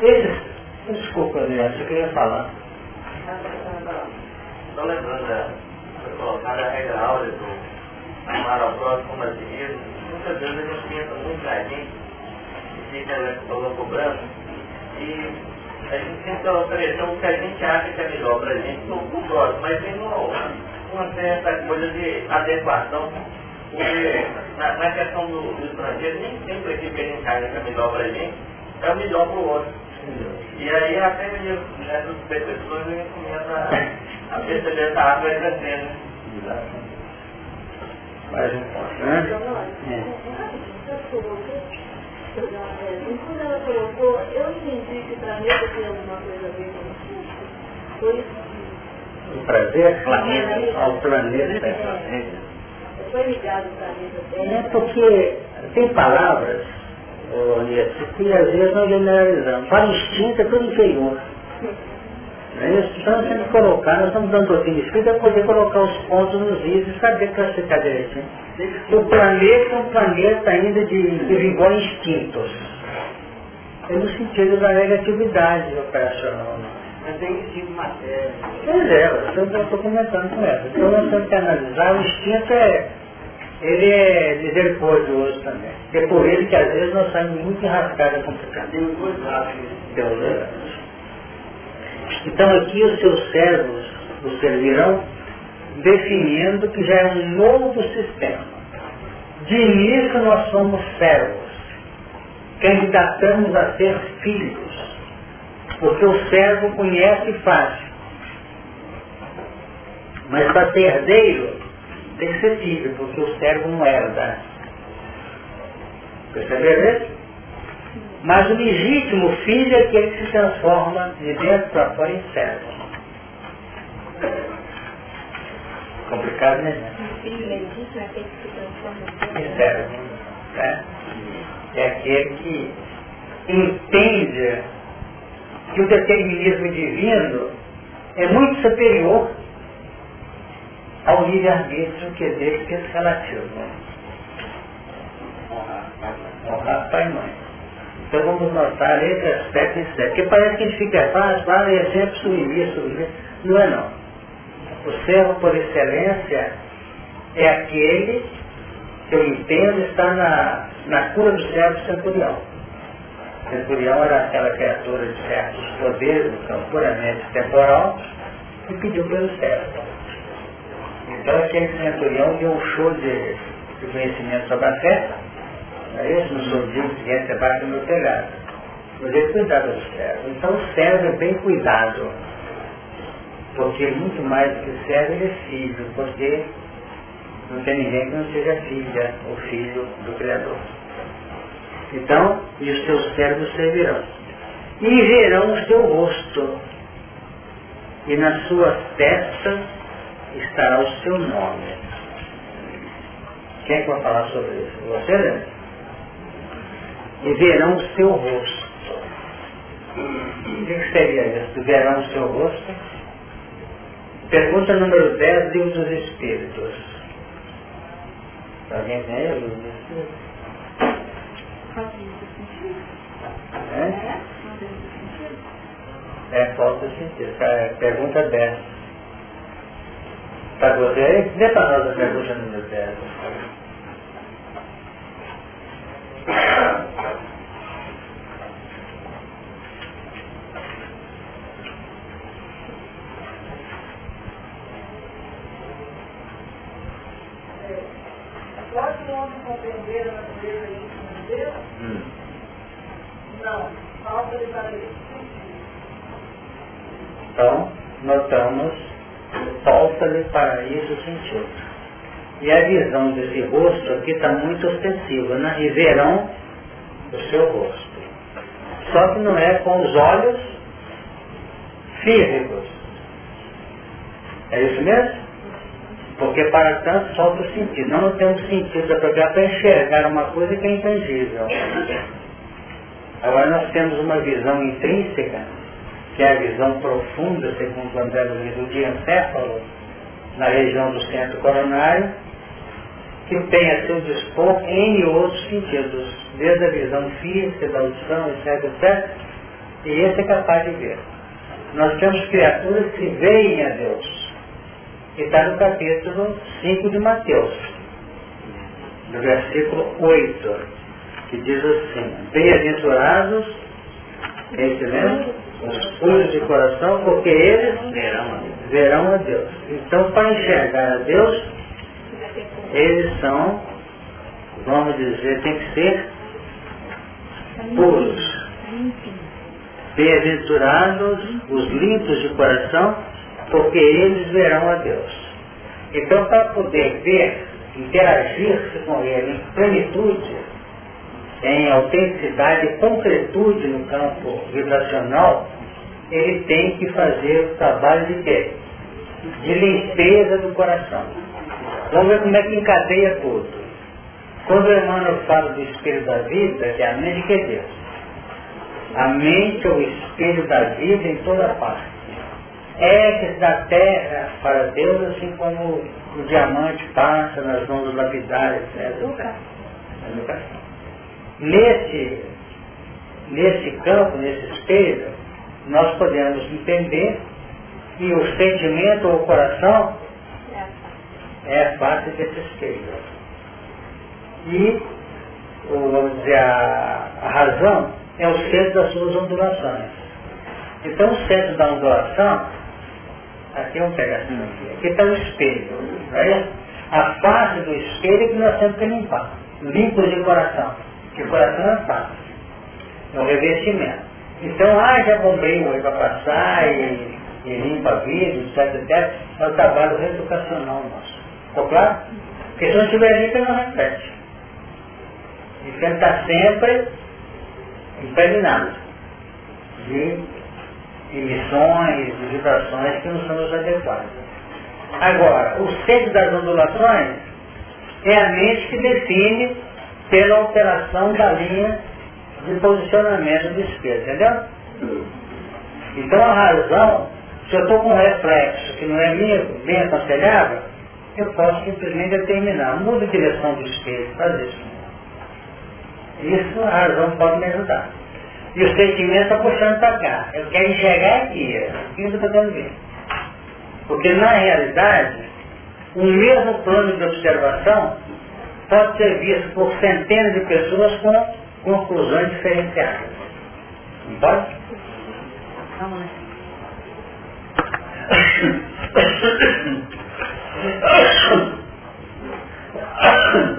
Esses, desculpa, Adriano, você queria falar. Estou lembrando da colocada a regra áurea do amar ao próximo como a si mesmo. Muitas vezes a gente pensa muito na gente e fica nessa cobrando e a gente tenta oferecer o que a gente acha que é melhor para a gente do próximo, mas tem uma, uma certa coisa de adequação porque na, na questão do, do, estrangeiro, nem sempre que a gente acha que é melhor para a gente é o melhor para o outro. E aí até mesmo nessas percepções a gente começa a perceber essa árvore crescendo. Mais um ponto, né? Quando ela colocou, eu entendi que planeta tem alguma coisa a ver com isso. Foi o prazer? Planeta. Ao planeta foi ligado para É porque tem palavras, oh, que às vezes nós generalizamos. Para instinto é tudo inferior. É? Então nós temos que colocar, nós estamos dando doutrina espírita para poder colocar os pontos nos is e saber classificar direitinho. O planeta é um planeta ainda de, de vigor instintos. É no sentido da negatividade operacional. Mas tem instinto matéria. Pois é, eu estou comentando com ela. Então nós temos que analisar, o instinto é ele é misericordioso também. É por ele que às vezes nós saímos muito enrascados complicados. Deus Então aqui os seus servos os servirão definindo que já é um novo sistema. De início nós somos servos. Candidatamos a ser filhos. Porque o servo conhece e faz. Mas para ser herdeiro, filho, porque o servo não herda. Perceberam isso? Mas o legítimo filho é aquele que se transforma de dentro para fora em servo. Complicado, né? filho legítimo é aquele que se transforma em servo. Né? É aquele que entende que o determinismo divino é muito superior ao livre-arbítrio que é que é relativo. Honrar pai e mãe. Então vamos notar esse aspecto em sério. Porque parece que a gente fica fácil, fala, é sempre subir, subir. Não é não. O servo por excelência é aquele que eu entendo está na, na cura do servo centurião. O centurião era aquela criatura de certos poderes, então puramente temporal, e pediu pelo servo. Então aquele centurião deu um show de, de conhecimento sobre a fé, é isso? No seu dia seguinte abaixo do meu telhado. Mas ele cuidava do servo. Então o servo é bem cuidado. Porque muito mais do que servo ele é filho, porque Não tem ninguém que não seja filha ou filho do Criador. Então, e os teus servos servirão. E verão o teu rosto, e nas suas testas estará o seu nome. Quem é que vai falar sobre isso? Você, né? E verão o seu rosto. O que seria isso? Verão o seu rosto? Pergunta número 10, Livro dos Espíritos. Alguém tem aí o dos Espíritos? É? É, falta sentido. É, pergunta 10. Para você aí? Dê para nós a pergunta número 10. Pode o homem compreender a natureza íntima de Deus? Hum. Não. Falta-lhe para. Então, notamos, falta-lhe para isso sentido. E a visão desse rosto aqui está muito ostensiva, né? E verão o seu rosto. Só que não é com os olhos físicos. É isso mesmo? Porque para tanto falta o sentido. Nós não temos sentido para enxergar uma coisa que é intangível. Agora nós temos uma visão intrínseca que é a visão profunda, segundo André Luiz, do diencéfalo, na região do centro coronário, que tem a seu dispor em outros sentidos, desde a visão física, da audição, etc, etc, e esse é capaz de ver. Nós temos criaturas que veem a Deus, que está no capítulo 5 de Mateus, no versículo 8, que diz assim, bem-aventurados, quem se lembra? Os puros de coração, porque eles verão a Deus. Então, para enxergar a Deus, eles são, vamos dizer, tem que ser puros. Bem-aventurados os limpos de coração, porque eles verão a Deus. Então, para poder ver, interagir-se com Ele em plenitude, em autenticidade e concretude no campo vibracional, ele tem que fazer o trabalho de quê? De limpeza do coração. Vamos ver como é que encadeia tudo. Quando o Emmanuel fala do espelho da vida, que é a mente que é Deus. A mente é o espelho da vida em toda parte. É que da terra para Deus, assim como o diamante passa nas mãos do lapidário, etc. Educação. Nesse, nesse campo, nesse espelho, nós podemos entender que o sentimento ou o coração é a face desse espelho. E, vamos dizer, a, a razão é o centro das suas ondulações. Então, o centro da ondulação, aqui é um pedacinho aqui, aqui está o espelho. Né? A face do espelho que nós temos que limpar. Limpos de coração. Que o coração é. É um revestimento. Então haja bombril aí para passar e, e limpa vidro, etc, etc. É o trabalho reeducacional nosso. Ficou claro? Porque se não tiver limpo, não repete. E tem que estar sempre impregnado de emissões, de vibrações que não são os adequadas. Agora, o centro das ondulações é a mente que define pela alteração da linha de posicionamento do espelho, entendeu? Então a razão, se eu estou com um reflexo que não é minha, bem aconselhável, eu posso simplesmente determinar, muda a direção do espelho, faz isso. Isso a razão pode me ajudar. E o sentimento está puxando para cá. Eu quero enxergar aqui, aqui eu estou tentando ver. Porque na realidade, o mesmo plano de observação pode ser visto por centenas de pessoas com conclusões diferenciadas. Não pode?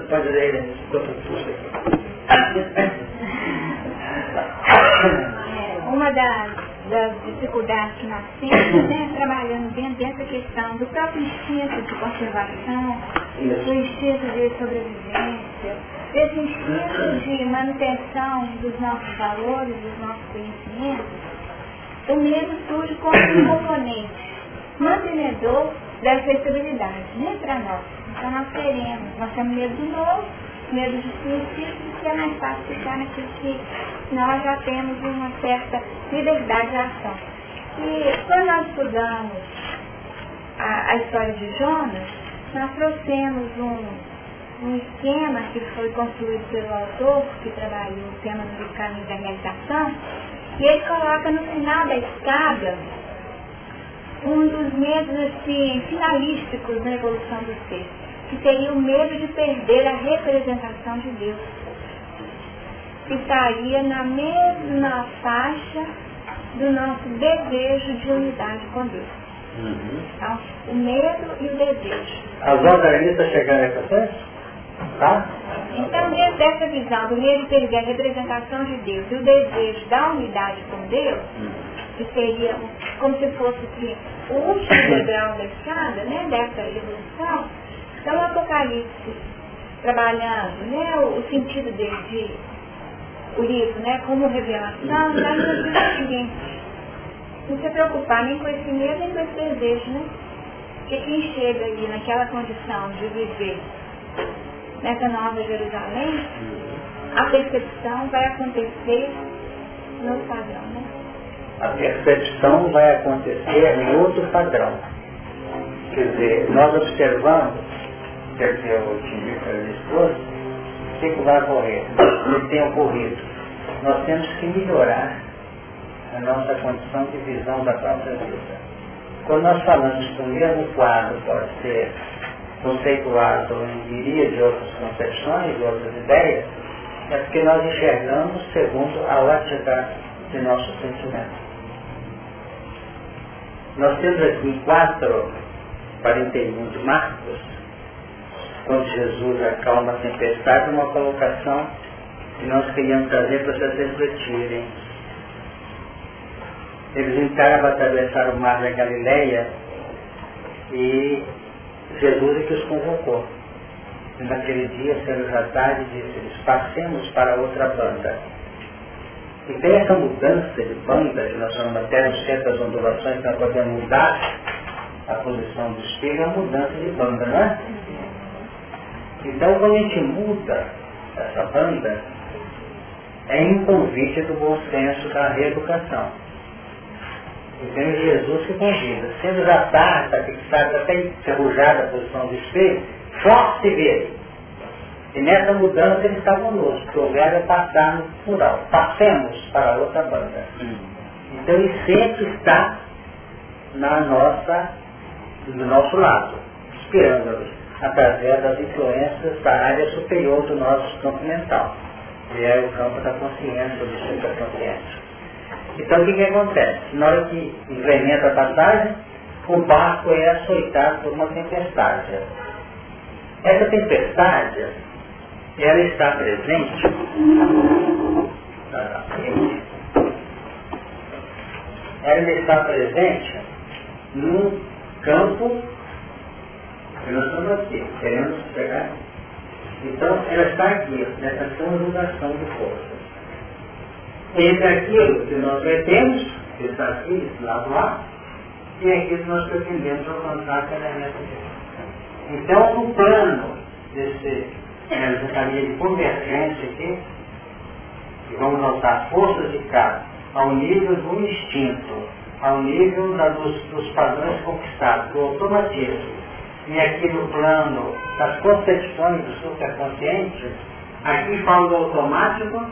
Pode ler, Uma das, das dificuldades que nós temos, né, trabalhando dentro dessa questão do próprio instinto de conservação, do instinto de sobrevivência, desse instinto de manutenção dos nossos valores, dos nossos conhecimentos, o medo surge como um componente mantenedor dessa estabilidade, né, para nós. Então nós queremos, nós temos medo do novo, de desconhecido, porque é mais fácil ficar naquilo que nós já temos uma certa liberdade de ação. E quando nós estudamos a, a história de Jonas, nós trouxemos um, um esquema que foi construído pelo autor, que trabalhou o tema do caminho da realização, e ele coloca no final da escada um dos medos assim, finalísticos na evolução do ser, que seria o medo de perder a representação de Deus. Que estaria na mesma faixa do nosso desejo de unidade com Deus. Uhum. Então, o medo e o desejo. As organistas chegaram a processo? Tá? Então, dentro dessa visão do medo de perder a representação de Deus e o desejo da unidade com Deus, uhum. que seria como se fosse que o último degrau da escada, né, dessa evolução, então o Apocalipse, trabalhando né, o, o sentido dele de o livro, né, como revelação, dá o seguinte, não se preocupar nem com esse medo, nem com esse desejo, né? Porque quem chega aí naquela condição de viver nessa nova Jerusalém, a percepção vai acontecer no padrão, né? A percepção vai acontecer em outro padrão. Quer dizer, nós observamos, quer dizer, o time para a esposa, o que vai ocorrer, que tem ocorrido. Nós temos que melhorar a nossa condição de visão da própria vida. Quando nós falamos que o mesmo quadro pode ser conceituado em miríade de outras concepções, de outras ideias, é porque nós enxergamos segundo a ótica de nosso sentimento. Nós temos aqui quatro 41 de Marcos, quando Jesus acalma a tempestade, uma colocação que nós queríamos trazer para vocês refletirem. Eles entraram a atravessar o mar da Galileia e Jesus é que os convocou. Naquele dia, sendo já tarde, disse-lhes, passemos para outra banda. E tem essa mudança de banda, que nós chamamos até no centro das ondulações, nós podemos mudar a posição do espelho, é uma mudança de banda, não é? Então, quando a gente muda essa banda, é em convite do bom senso da reeducação. Então, é Jesus que convida. Sendo já está fixada, até enferrujada a posição do espelho, forte ver. E nessa mudança ele está conosco, porque o verbo é passar no plural. Passemos para outra banda. Então ele sempre está na nossa, do nosso lado, esperando através das influências da área superior do nosso campo mental, que é o campo da consciência, do superconsciente. Então o que, que acontece? Na hora que incrementa a passagem, o barco é açoitado por uma tempestade. Essa tempestade ela está presente ela está presente no campo nós estamos aqui, queremos chegar. Então, ela está aqui, nessa conjugação de forças. Entre aquilo que nós metemos, que está aqui, lado A, e aquilo que nós pretendemos alcançar pela meta Então, no plano desse essa caminho de convergência aqui, e vamos notar forças de cá ao nível do instinto, ao nível da, dos, dos padrões conquistados, do automatismo, e aqui no plano das concepções do superconsciente, aqui fala do automático,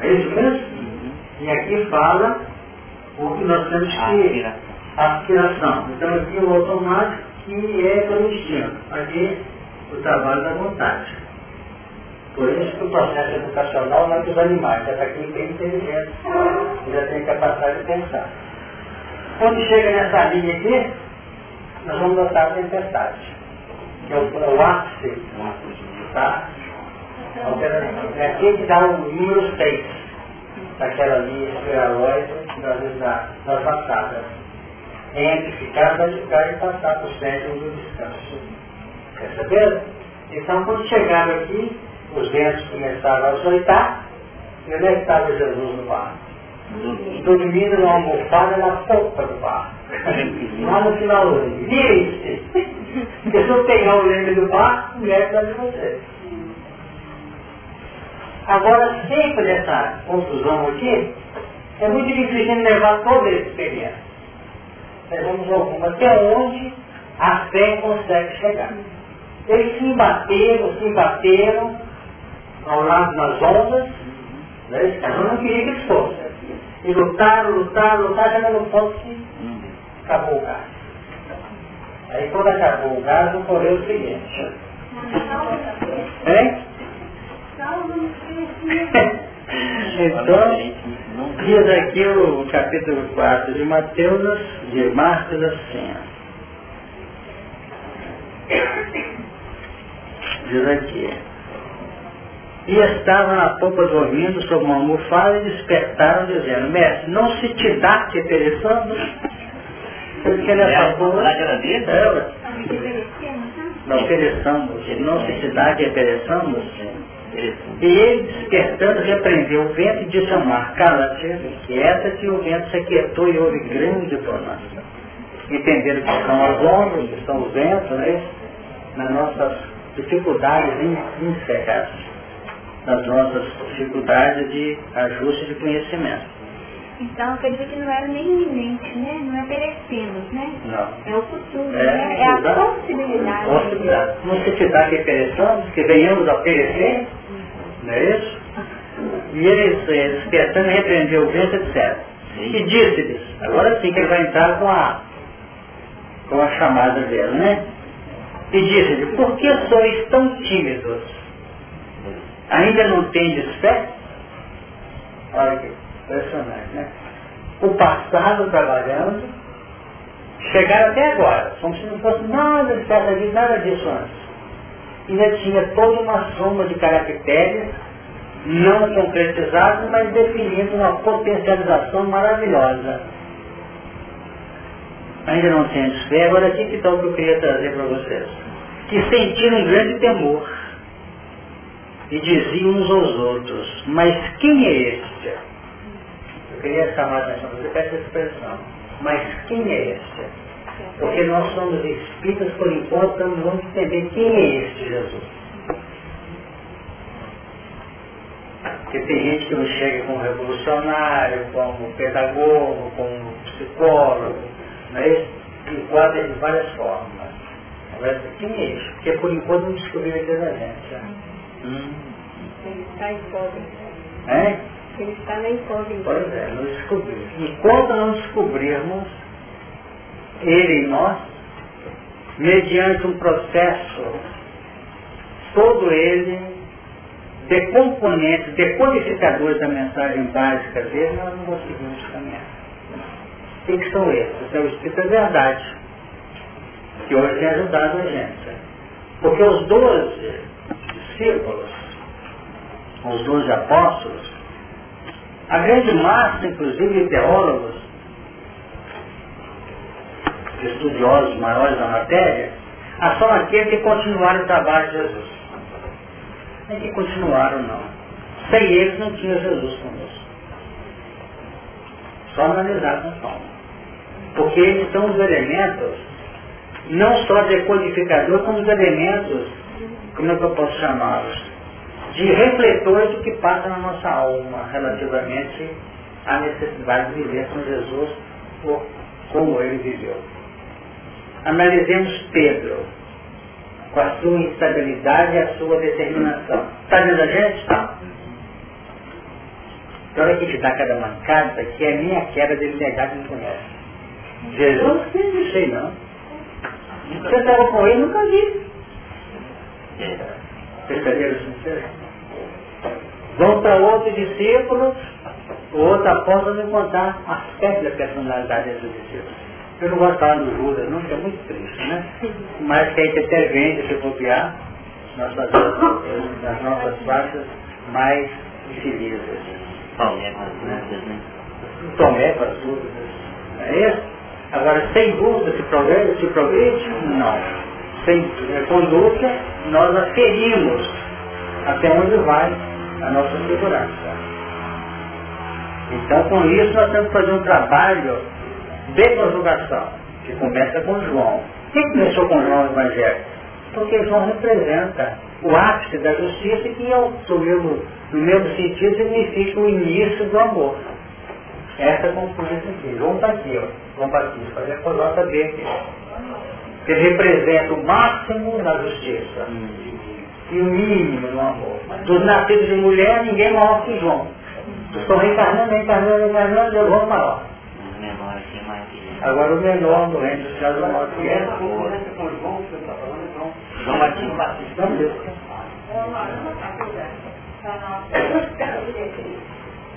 é isso mesmo? Uhum. E aqui fala o que nós temos que. Aspiração. Então aqui o automático que é pelo instinto. Aqui o trabalho da vontade. Por isso que o processo educacional não é dos animais, é para quem tem inteligência, já tem capacidade de pensar. Quando chega nessa linha aqui, nós vamos notar a tempestade, que é o, é o ápice, tá? É aqui que dá o número 6. daquela linha espiralóide das, das batatas. Entre ficar, vai ficar e passar para o centro do descanso. Perceberam? Então, quando chegaram aqui, os ventos começaram a açoitar, e onde é que estava Jesus no barco? Dormindo numa almofada na ponta do barco. Lá no final livro. Vire-se! Eu pegar o leme do barco, mulher está de você. Agora, sempre nessa confusão aqui, é muito difícil levar toda essa experiência. Levamos alguma até onde a fé consegue chegar. Eles se embateram, se embateram ao lado das ondas, né? eu não queria que eles fossem. E lutaram, lutaram, lutaram, já não que acabou o gás. Aí quando acabou o gás, ocorreu o seguinte. Hein? então, diz aqui o capítulo 4 de Mateus, de Marcos assim. Diz aqui. E estava na popa dormindo sobre uma almofada e despertaram dizendo, mestre, não se te dá que pereçamos? Porque nessa popa... É, não pereçamos, não dá que pereçamos? E ele, despertando, repreendeu o vento e disse ao mar, cala-te, quieta-te, e o vento se aquietou e houve grande pronúncia. Entenderam que são as ondas, que são os ventos, né? nas nossas dificuldades encerradas, nas nossas dificuldades de ajuste de conhecimento. Então, quer dizer que não era nem iminente, né? Não é perecemos, né? Não. É o futuro, é, né? É a possibilidade. Possibilidade. Não se te dá que pereçamos, que venhamos a perecer, não é isso? E eles, eles pensando repreendeu o vento, etc. E disse-lhes, agora sim que ele vai entrar com a, com a chamada dele, né? E disse-lhe, por que sois tão tímidos? Ainda não tendes fé? Olha que impressionante, né? O passado trabalhando, chegaram até agora, como se não fosse nada de nada disso antes. Ainda tinha toda uma soma de caracteres não concretizados, mas definindo uma potencialização maravilhosa. Ainda não temos fé, agora aqui que o que eu queria trazer para vocês. Que sentiram um grande temor e diziam uns aos outros, mas quem é este? Queria chamar a atenção você para essa expressão. Mas quem é este? Porque nós somos espíritas, por enquanto, vamos entender quem é este Jesus. Porque tem gente que nos chega como revolucionário, como pedagogo, como psicólogo, não é isso? Enquadra de várias formas. Agora, quem é isso? Porque por enquanto não descobriu a da gente. Né? Hum. Ele está incógnito. É? Ele está na incógnita. Pois é, não descobrimos. Enquanto não descobrirmos ele em nós, mediante um processo, todo ele de componentes, decodificadores da mensagem básica dele, nós não conseguimos caminhar. O que são esses? É o Espírito da Verdade, que hoje tem ajudado a gente. Porque os doze discípulos, os doze apóstolos, a grande massa, inclusive, de teólogos, estudiosos maiores da matéria, são aqueles que continuaram o trabalho de Jesus nem que continuaram não. Sem eles não tinha Jesus conosco. Só analisar com calma. Porque eles são os elementos, não só decodificador, como os elementos, como é que eu posso chamá-los? De refletores do que passa na nossa alma relativamente à necessidade de viver com Jesus como ele viveu. Analisemos Pedro com a sua instabilidade e a sua determinação. Está vendo a gente? Está. Então, hora que te dá cada mancada, que é a minha queda de negar que não conhece. Jesus, não sei não. Você estava com ele, nunca vi. Perceberam sincero? Vão para outro discípulo, o outro apóstolo não contar aspecto da personalidade dos discípulos. Eu não gosto de falar do Judas, não, que é muito triste, né? Mas que a gente até vende se copiar nas nossas, nas nossas faixas mais infelizes. Tomé com as dúvidas, né? Tomé com as dúvidas. É isso? Agora, sem dúvida, se progride, se progride? Não. Sem conduta, nós aferimos até onde vai a nossa segurança. Então, com isso, nós temos que fazer um trabalho de conjugação, que começa com João. Quem começou com João no Evangelho? Porque João representa o ápice da justiça que, no mesmo, no mesmo sentido, significa o início do amor. Essa é a conclusão aqui. João está aqui, ó. João Batista, fazer a coloca dele aqui. Ele representa o máximo na justiça e o mínimo no amor. Dos nascidos de mulher, ninguém maior que João. Estão reencarnando, reencarnando, reencarnando, eu vou maior. Agora o menor do reino dos céus é maior que é. João Batista. Vamos ver.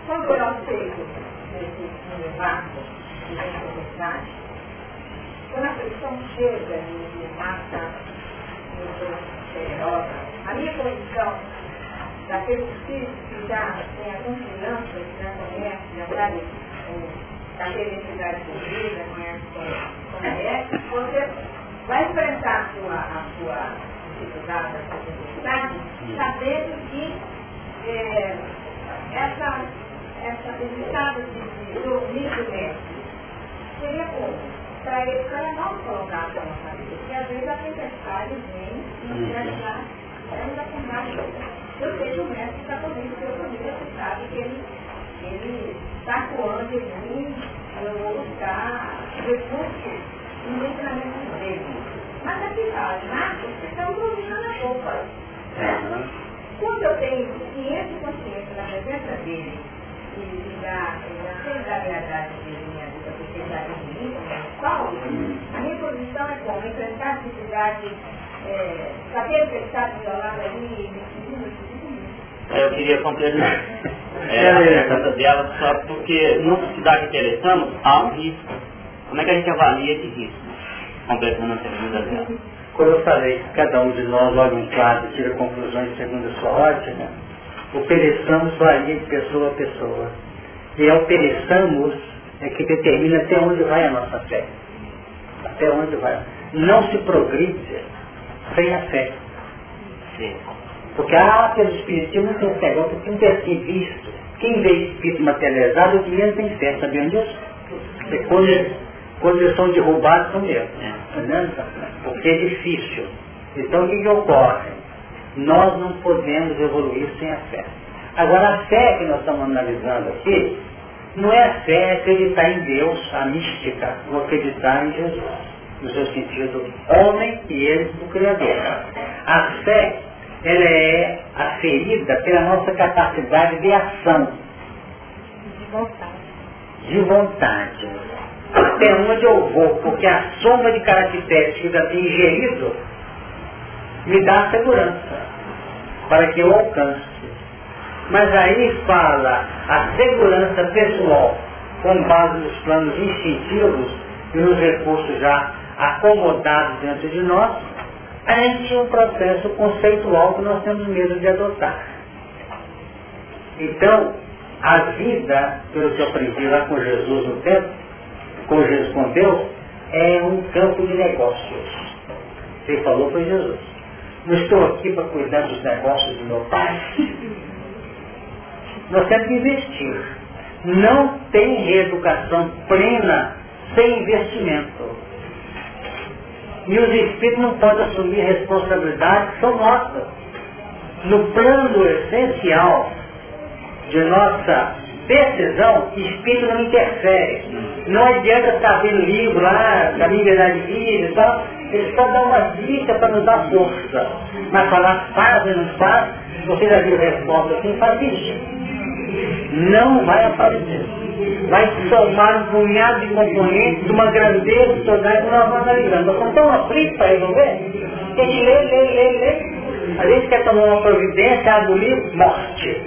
Quando eu chego nesse barco de tempestade, quando a pressão chega e mata, eu sou a minha condição daquele espírito que já tem a confiança, que já conhece, já sabe daquele necessidade de vida, conhece como é, você vai enfrentar a sua, a sua dificuldade, a sua necessidade, sabendo que é, essa, essa, estado de, de dormir do mestre seria como? Para ele, para não colocar a nossa vida, porque às vezes a tempestade vem e nos ainda com mais Eu que o mestre está comigo, porque eu comigo, você sabe que ele, ele está coando em mim, eu vou buscar recursos no ensinamento dele. Mas aqui fala, Marcos, vocês estão dormindo na roupa. Quando eu tenho ciência e consciência da presença dele e da, da solidariedade dele minha vida, porque ele está em mim, Paulo, a minha posição é como enfrentar a dificuldade, é, saber que ele está do lado ali, eu queria completar é, a pergunta dela só porque no dá que interessamos há um risco. Como é que a gente avalia esse risco? Completando a pergunta dela. Quando eu falei que cada um de nós olha um quadro e tira conclusões segundo a sua ótica, o pereçamos varia de pessoa a pessoa. E é o pereçamos é que determina até onde vai a nossa fé. Até onde vai. Não se progride sem a fé. Sim. Porque, ah, pelo Espiritismo não tem negócio, porque não assim visto. Quem vê espírito materializado, o menos tem fé, sabiam disso? Porque quando, quando eles são derrubados, são mesmo. Tá porque é difícil. Então, o que, que ocorre? Nós não podemos evoluir sem a fé. Agora, a fé que nós estamos analisando aqui, não é a fé acreditar em Deus, a mística, ou acreditar em Jesus, no seu sentido homem e ele do Criador. A fé ela é aferida pela nossa capacidade de ação. De vontade. De vontade. Até onde eu vou, porque a soma de caracteres que eu já tenho ingerido me dá segurança para que eu alcance. Mas aí fala a segurança pessoal com base nos planos instintivos e nos recursos já acomodados dentro de nós, ante um processo conceitual que nós temos medo de adotar. Então, a vida, pelo que eu aprendi lá com Jesus no tempo, com Jesus com Deus, é um campo de negócios. Quem falou foi Jesus. Não estou aqui para cuidar dos negócios do meu pai. Nós temos que investir. Não tem reeducação plena sem investimento. E os espíritos não podem assumir responsabilidades que são nossas. No plano essencial de nossa decisão, o espírito não interfere. Não adianta estar vendo livro lá, da liberdade de vida e tal, eles só dão uma dica para nos dar força. Mas falar faz ou não faz, você já viu resposta assim, faz isso. Não vai aparecer vai somar um punhado de componentes de uma grandeza total que nós vamos analisando. Nós estamos tão aflitos para resolver a gente lê, lê, lê, lê. A gente quer tomar uma providência, abre o livro, morte.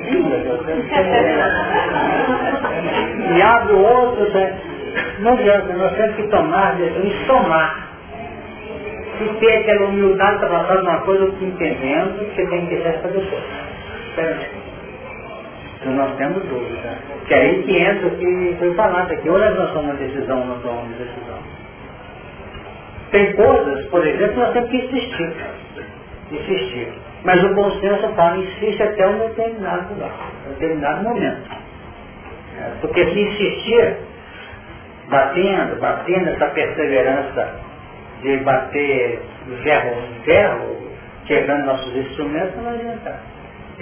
e abre o outro, né? não adianta, nós temos que tomar decisões, somar. E ter aquela humildade para passar uma coisa que entendendo, que você tem que deixar para depois. Então nós temos dúvida. Que aí que entra o que foi falado aqui. Ou nós tomamos uma decisão ou não tomamos decisão. Tem coisas, por exemplo, nós temos que insistir. Insistir. Mas o bom senso fala, insiste até um determinado lugar, um determinado momento. É, porque se insistir, batendo, batendo essa perseverança de bater ferro em ferro, quebrando nossos instrumentos, não vai adiantar.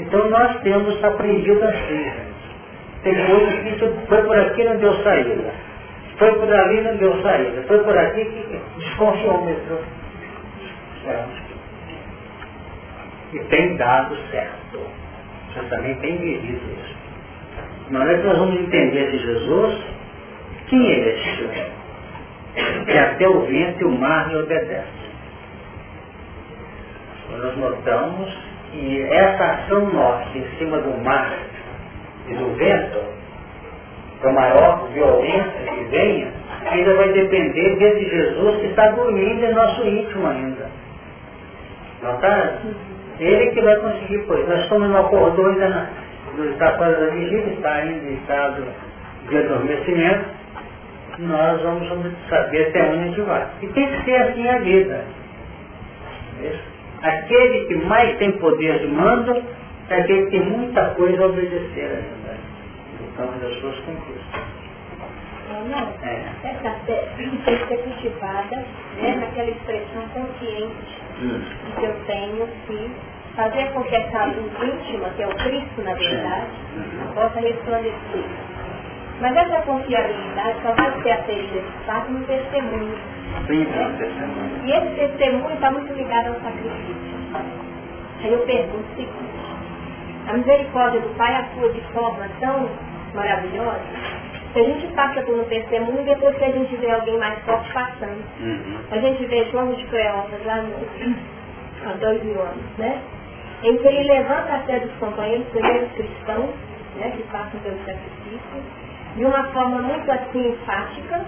Então nós temos aprendido assim. Tem coisas que foi por aqui não deu saída. Foi por ali não deu saída. Foi por aqui que desconfiou mesmo. É. E tem dado certo. Você também tem vivido isso. Na hora que nós vamos entender de Jesus, quem é? Que até o vento e o mar lhe obedecem. Nós notamos que essa ação nossa em cima do mar e do vento, por maior violência que venha, ainda vai depender desse Jesus que está dormindo em nosso íntimo ainda. Não está? Ele que vai conseguir, pois. Nós estamos no acordou ainda na, no está fora da vigília, está ainda em estado de adormecimento, nós vamos saber até onde a gente vai. E tem que ser assim a vida. Aquele que mais tem poder de mando é aquele que tem muita coisa a obedecer ainda. Então, das suas conquistas. Não, é. essa fé tem que ser cultivada né, naquela expressão consciente hum. que eu tenho que fazer com que essa luz íntima, que é o Cristo na verdade, hum. possa resplandecer. Mas essa confiabilidade só vai ser aferida de fato no testemunho. E esse testemunho está muito ligado ao sacrifício. Aí eu pergunto o seguinte, a misericórdia do Pai atua de forma tão maravilhosa, se a gente passa por um testemunho, depois que a gente vê alguém mais forte passando. Uhum. A gente vê João de Cleófas lá no, há dois mil anos, né? Em que ele levanta a fé dos companheiros, primeiros cristãos, né, que passam pelo sacrifício, de uma forma muito assim enfática,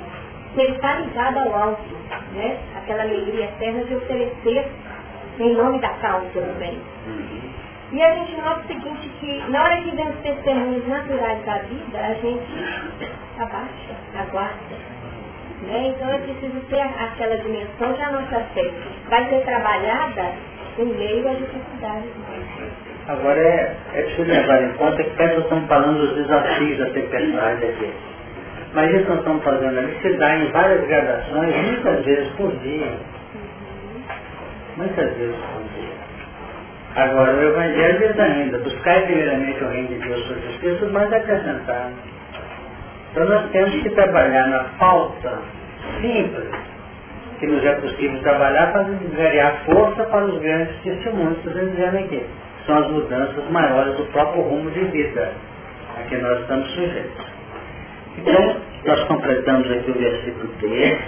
que ele ao alto, né? Aquela alegria eterna de oferecer em nome da causa do bem. E a gente nota o seguinte, que na hora que vem os testemunhos naturais da vida, a gente abaixa, aguarda. Né? Então é preciso ter aquela dimensão que a nossa fé vai ser trabalhada em meio às dificuldades. Agora é, é preciso levar em conta que nós estamos falando dos desafios da tempestade aqui. Mas isso nós estamos fazendo ali se dá em várias gradações, muitas vezes por dia. Muitas vezes por dia. Agora, o Evangelho diz ainda, buscar primeiramente o reino de Deus sua justiça, mas acrescentar. Então nós temos que trabalhar na falta simples que nos é possível trabalhar para ganhar força para os grandes testemunhos que estamos dizendo aqui. São as mudanças maiores do próprio rumo de vida a que nós estamos sujeitos. Então, nós completamos aqui o versículo 3,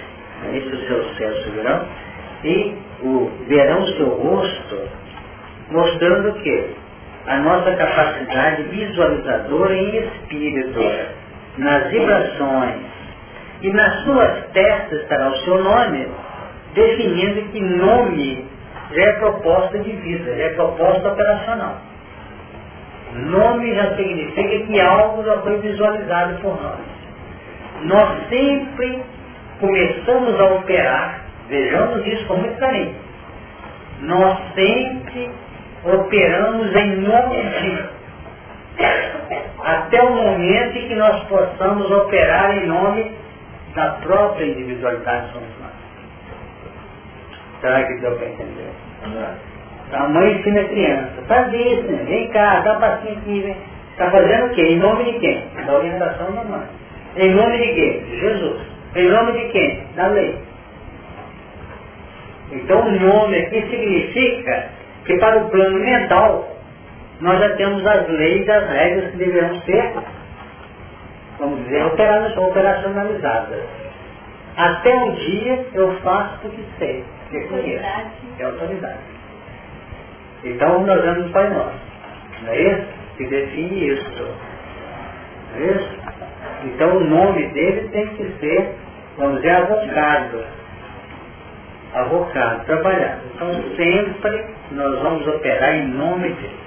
este o seu céu subirão, e o verão o seu rosto, mostrando que a nossa capacidade visualizadora em espírito, nas vibrações, e nas suas testas estará o seu nome, definindo que nome já é proposta de vida, já é proposta operacional. Nome já significa que algo já foi visualizado por nós. Nós sempre começamos a operar, vejamos isso com muito carinho, nós sempre operamos em nome de até o momento em que nós possamos operar em nome da própria individualidade nós. Será que deu para entender? A mãe ensina a criança, faz isso, né? vem cá, dá um passinho aqui, vem. Está fazendo o quê? Em nome de quem? Da orientação da mãe. Em nome de quem? Jesus. Em nome de quem? Da lei. Então o nome aqui significa que para o plano mental nós já temos as leis e as regras que deverão ser, vamos dizer, operacionalizadas. Até um dia eu faço porque sei, porque conheço. É autoridade. Então nós vamos para nós. Não é isso? Que define isso. Não é isso? Então o nome dele tem que ser, vamos dizer, avocado. Avocado, trabalhado. Então sempre nós vamos operar em nome dele.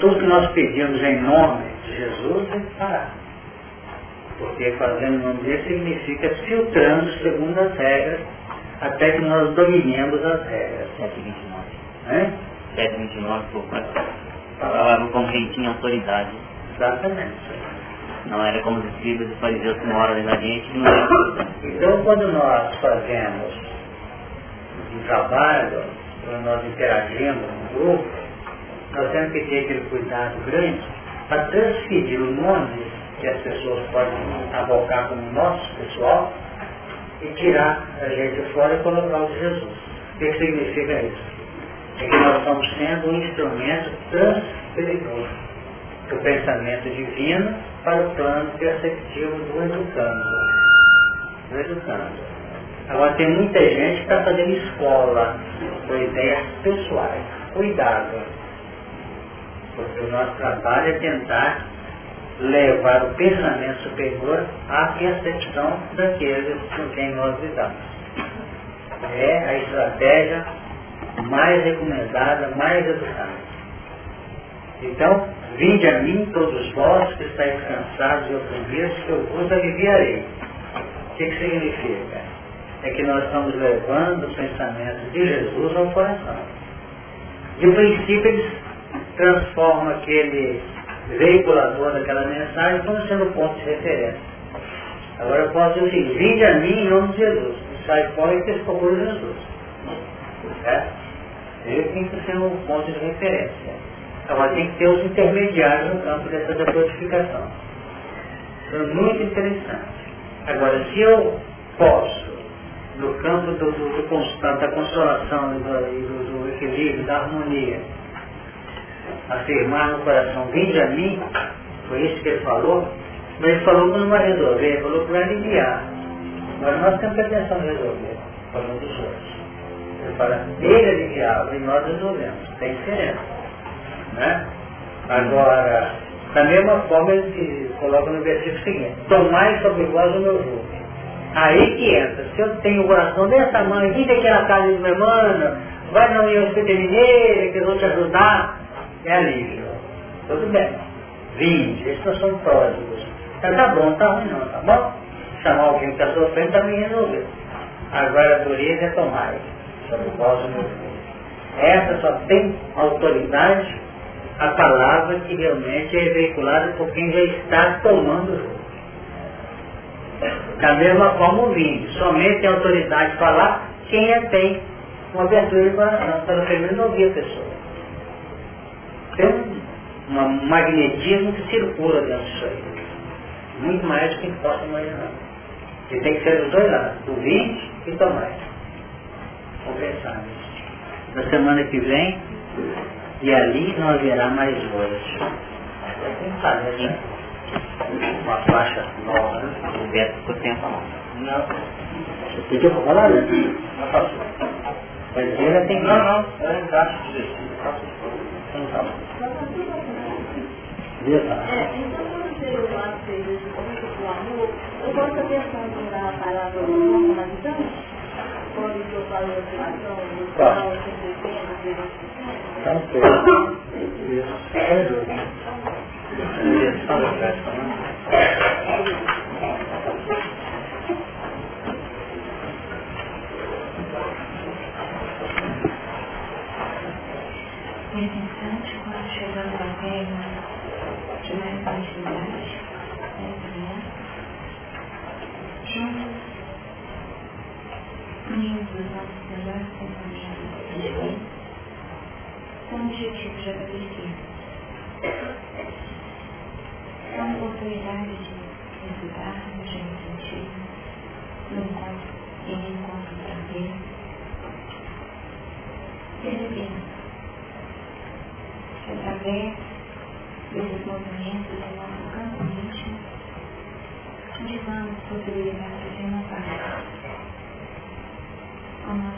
Tudo que nós pedimos em nome Jesus tem que parar. Porque fazendo o nome dele significa filtrando segundo as regras, até que nós dominemos as regras. 729. Né? 729, por falava como quem tinha autoridade. Exatamente. Não era como os escribas e fariseus que moram da gente, não era. Então quando nós fazemos um trabalho, quando nós interagimos no grupo, nós temos que ter aquele cuidado grande para transferir o nome que as pessoas podem abocar como nosso pessoal e tirar a gente fora e colocar o de Jesus. O que significa isso? É que nós estamos sendo um instrumento transferidor do pensamento divino para o plano perceptivo do educando. Do educando. Agora tem muita gente que está fazendo escola com ideias pessoais. Cuidado. Porque o nosso trabalho é tentar levar o pensamento superior à percepção daqueles com quem nós lidamos. É a estratégia mais recomendada, mais educada. Então, vinde a mim todos vós que estáis cansados e oprimidos, que eu vos aliviarei. O que, que significa? É que nós estamos levando o pensamento de Jesus ao coração. De princípio, eles transformam aquele veiculador daquela mensagem como sendo ponto de referência. Agora eu posso dizer o seguinte, vinde a mim em nome de Jesus. E sai fora e vocês procuram Jesus. Certo? Ele tem que ser um ponto de referência. Agora tem que ter os intermediários no campo dessa decodificação. Então, muito interessante. Agora, se eu posso, no campo do, do, do da consolação do, do equilíbrio, da harmonia, afirmar no coração, vinde a mim, foi isso que ele falou, mas ele falou que não vai resolver, ele falou que vai aliviar. Agora nós temos atenção de resolver, falando dos outros. Ele fala, ele aliviava e nós resolvemos. Tem diferença. Né? Agora, da mesma forma ele coloca no versículo seguinte, tomai sobre vós o meu jugo. Aí que entra, se eu tenho o coração desse tamanho, vim daquela casa de minha irmã, vai na União Mineira, que eu vou te ajudar, é alívio. Tudo bem. Vinde, esses não são pródigos. Então tá bom, tá ruim não, tá bom? Chamar alguém que está sofrendo também resolver. Agora a dureza é tomar. Sobre vós o meu Essa só tem autoridade a palavra que realmente é veiculada por quem já está tomando o jogo. Da mesma forma o vinho. Somente tem autoridade de falar quem é tem uma abertura de coração, para pelo menos ouvir a pessoa tem um magnetismo que circula dentro disso aí. Muito mais do que possa imaginar. E tem que ser dos dois lados, do 20 e tomar. Nisso. Na semana que vem, e ali não haverá mais hoje. Quem sabe, né? Uma faixa nova? O Beto ficou sem falar. Não. Você pediu para falar, né? Não passou. Mas ele tem que... Não, não. É encaixe de então tá bom. É, então quando veio o ato do amor, eu posso ter da palavra do amor como adjunto? Quando o senhor fala da situação, do tal, sempre depende, Então, isso. É justo. Direção da festa, né? Interessante quando chegamos à terra pensamentos de Deus, com o objetivo de agradecer. Com a oportunidade de estudarmos, de refletirmos, no encontro, em encontro para Deus, percebemos através desses movimentos do nosso campo íntimo, cultivamos possibilidades de inovar ao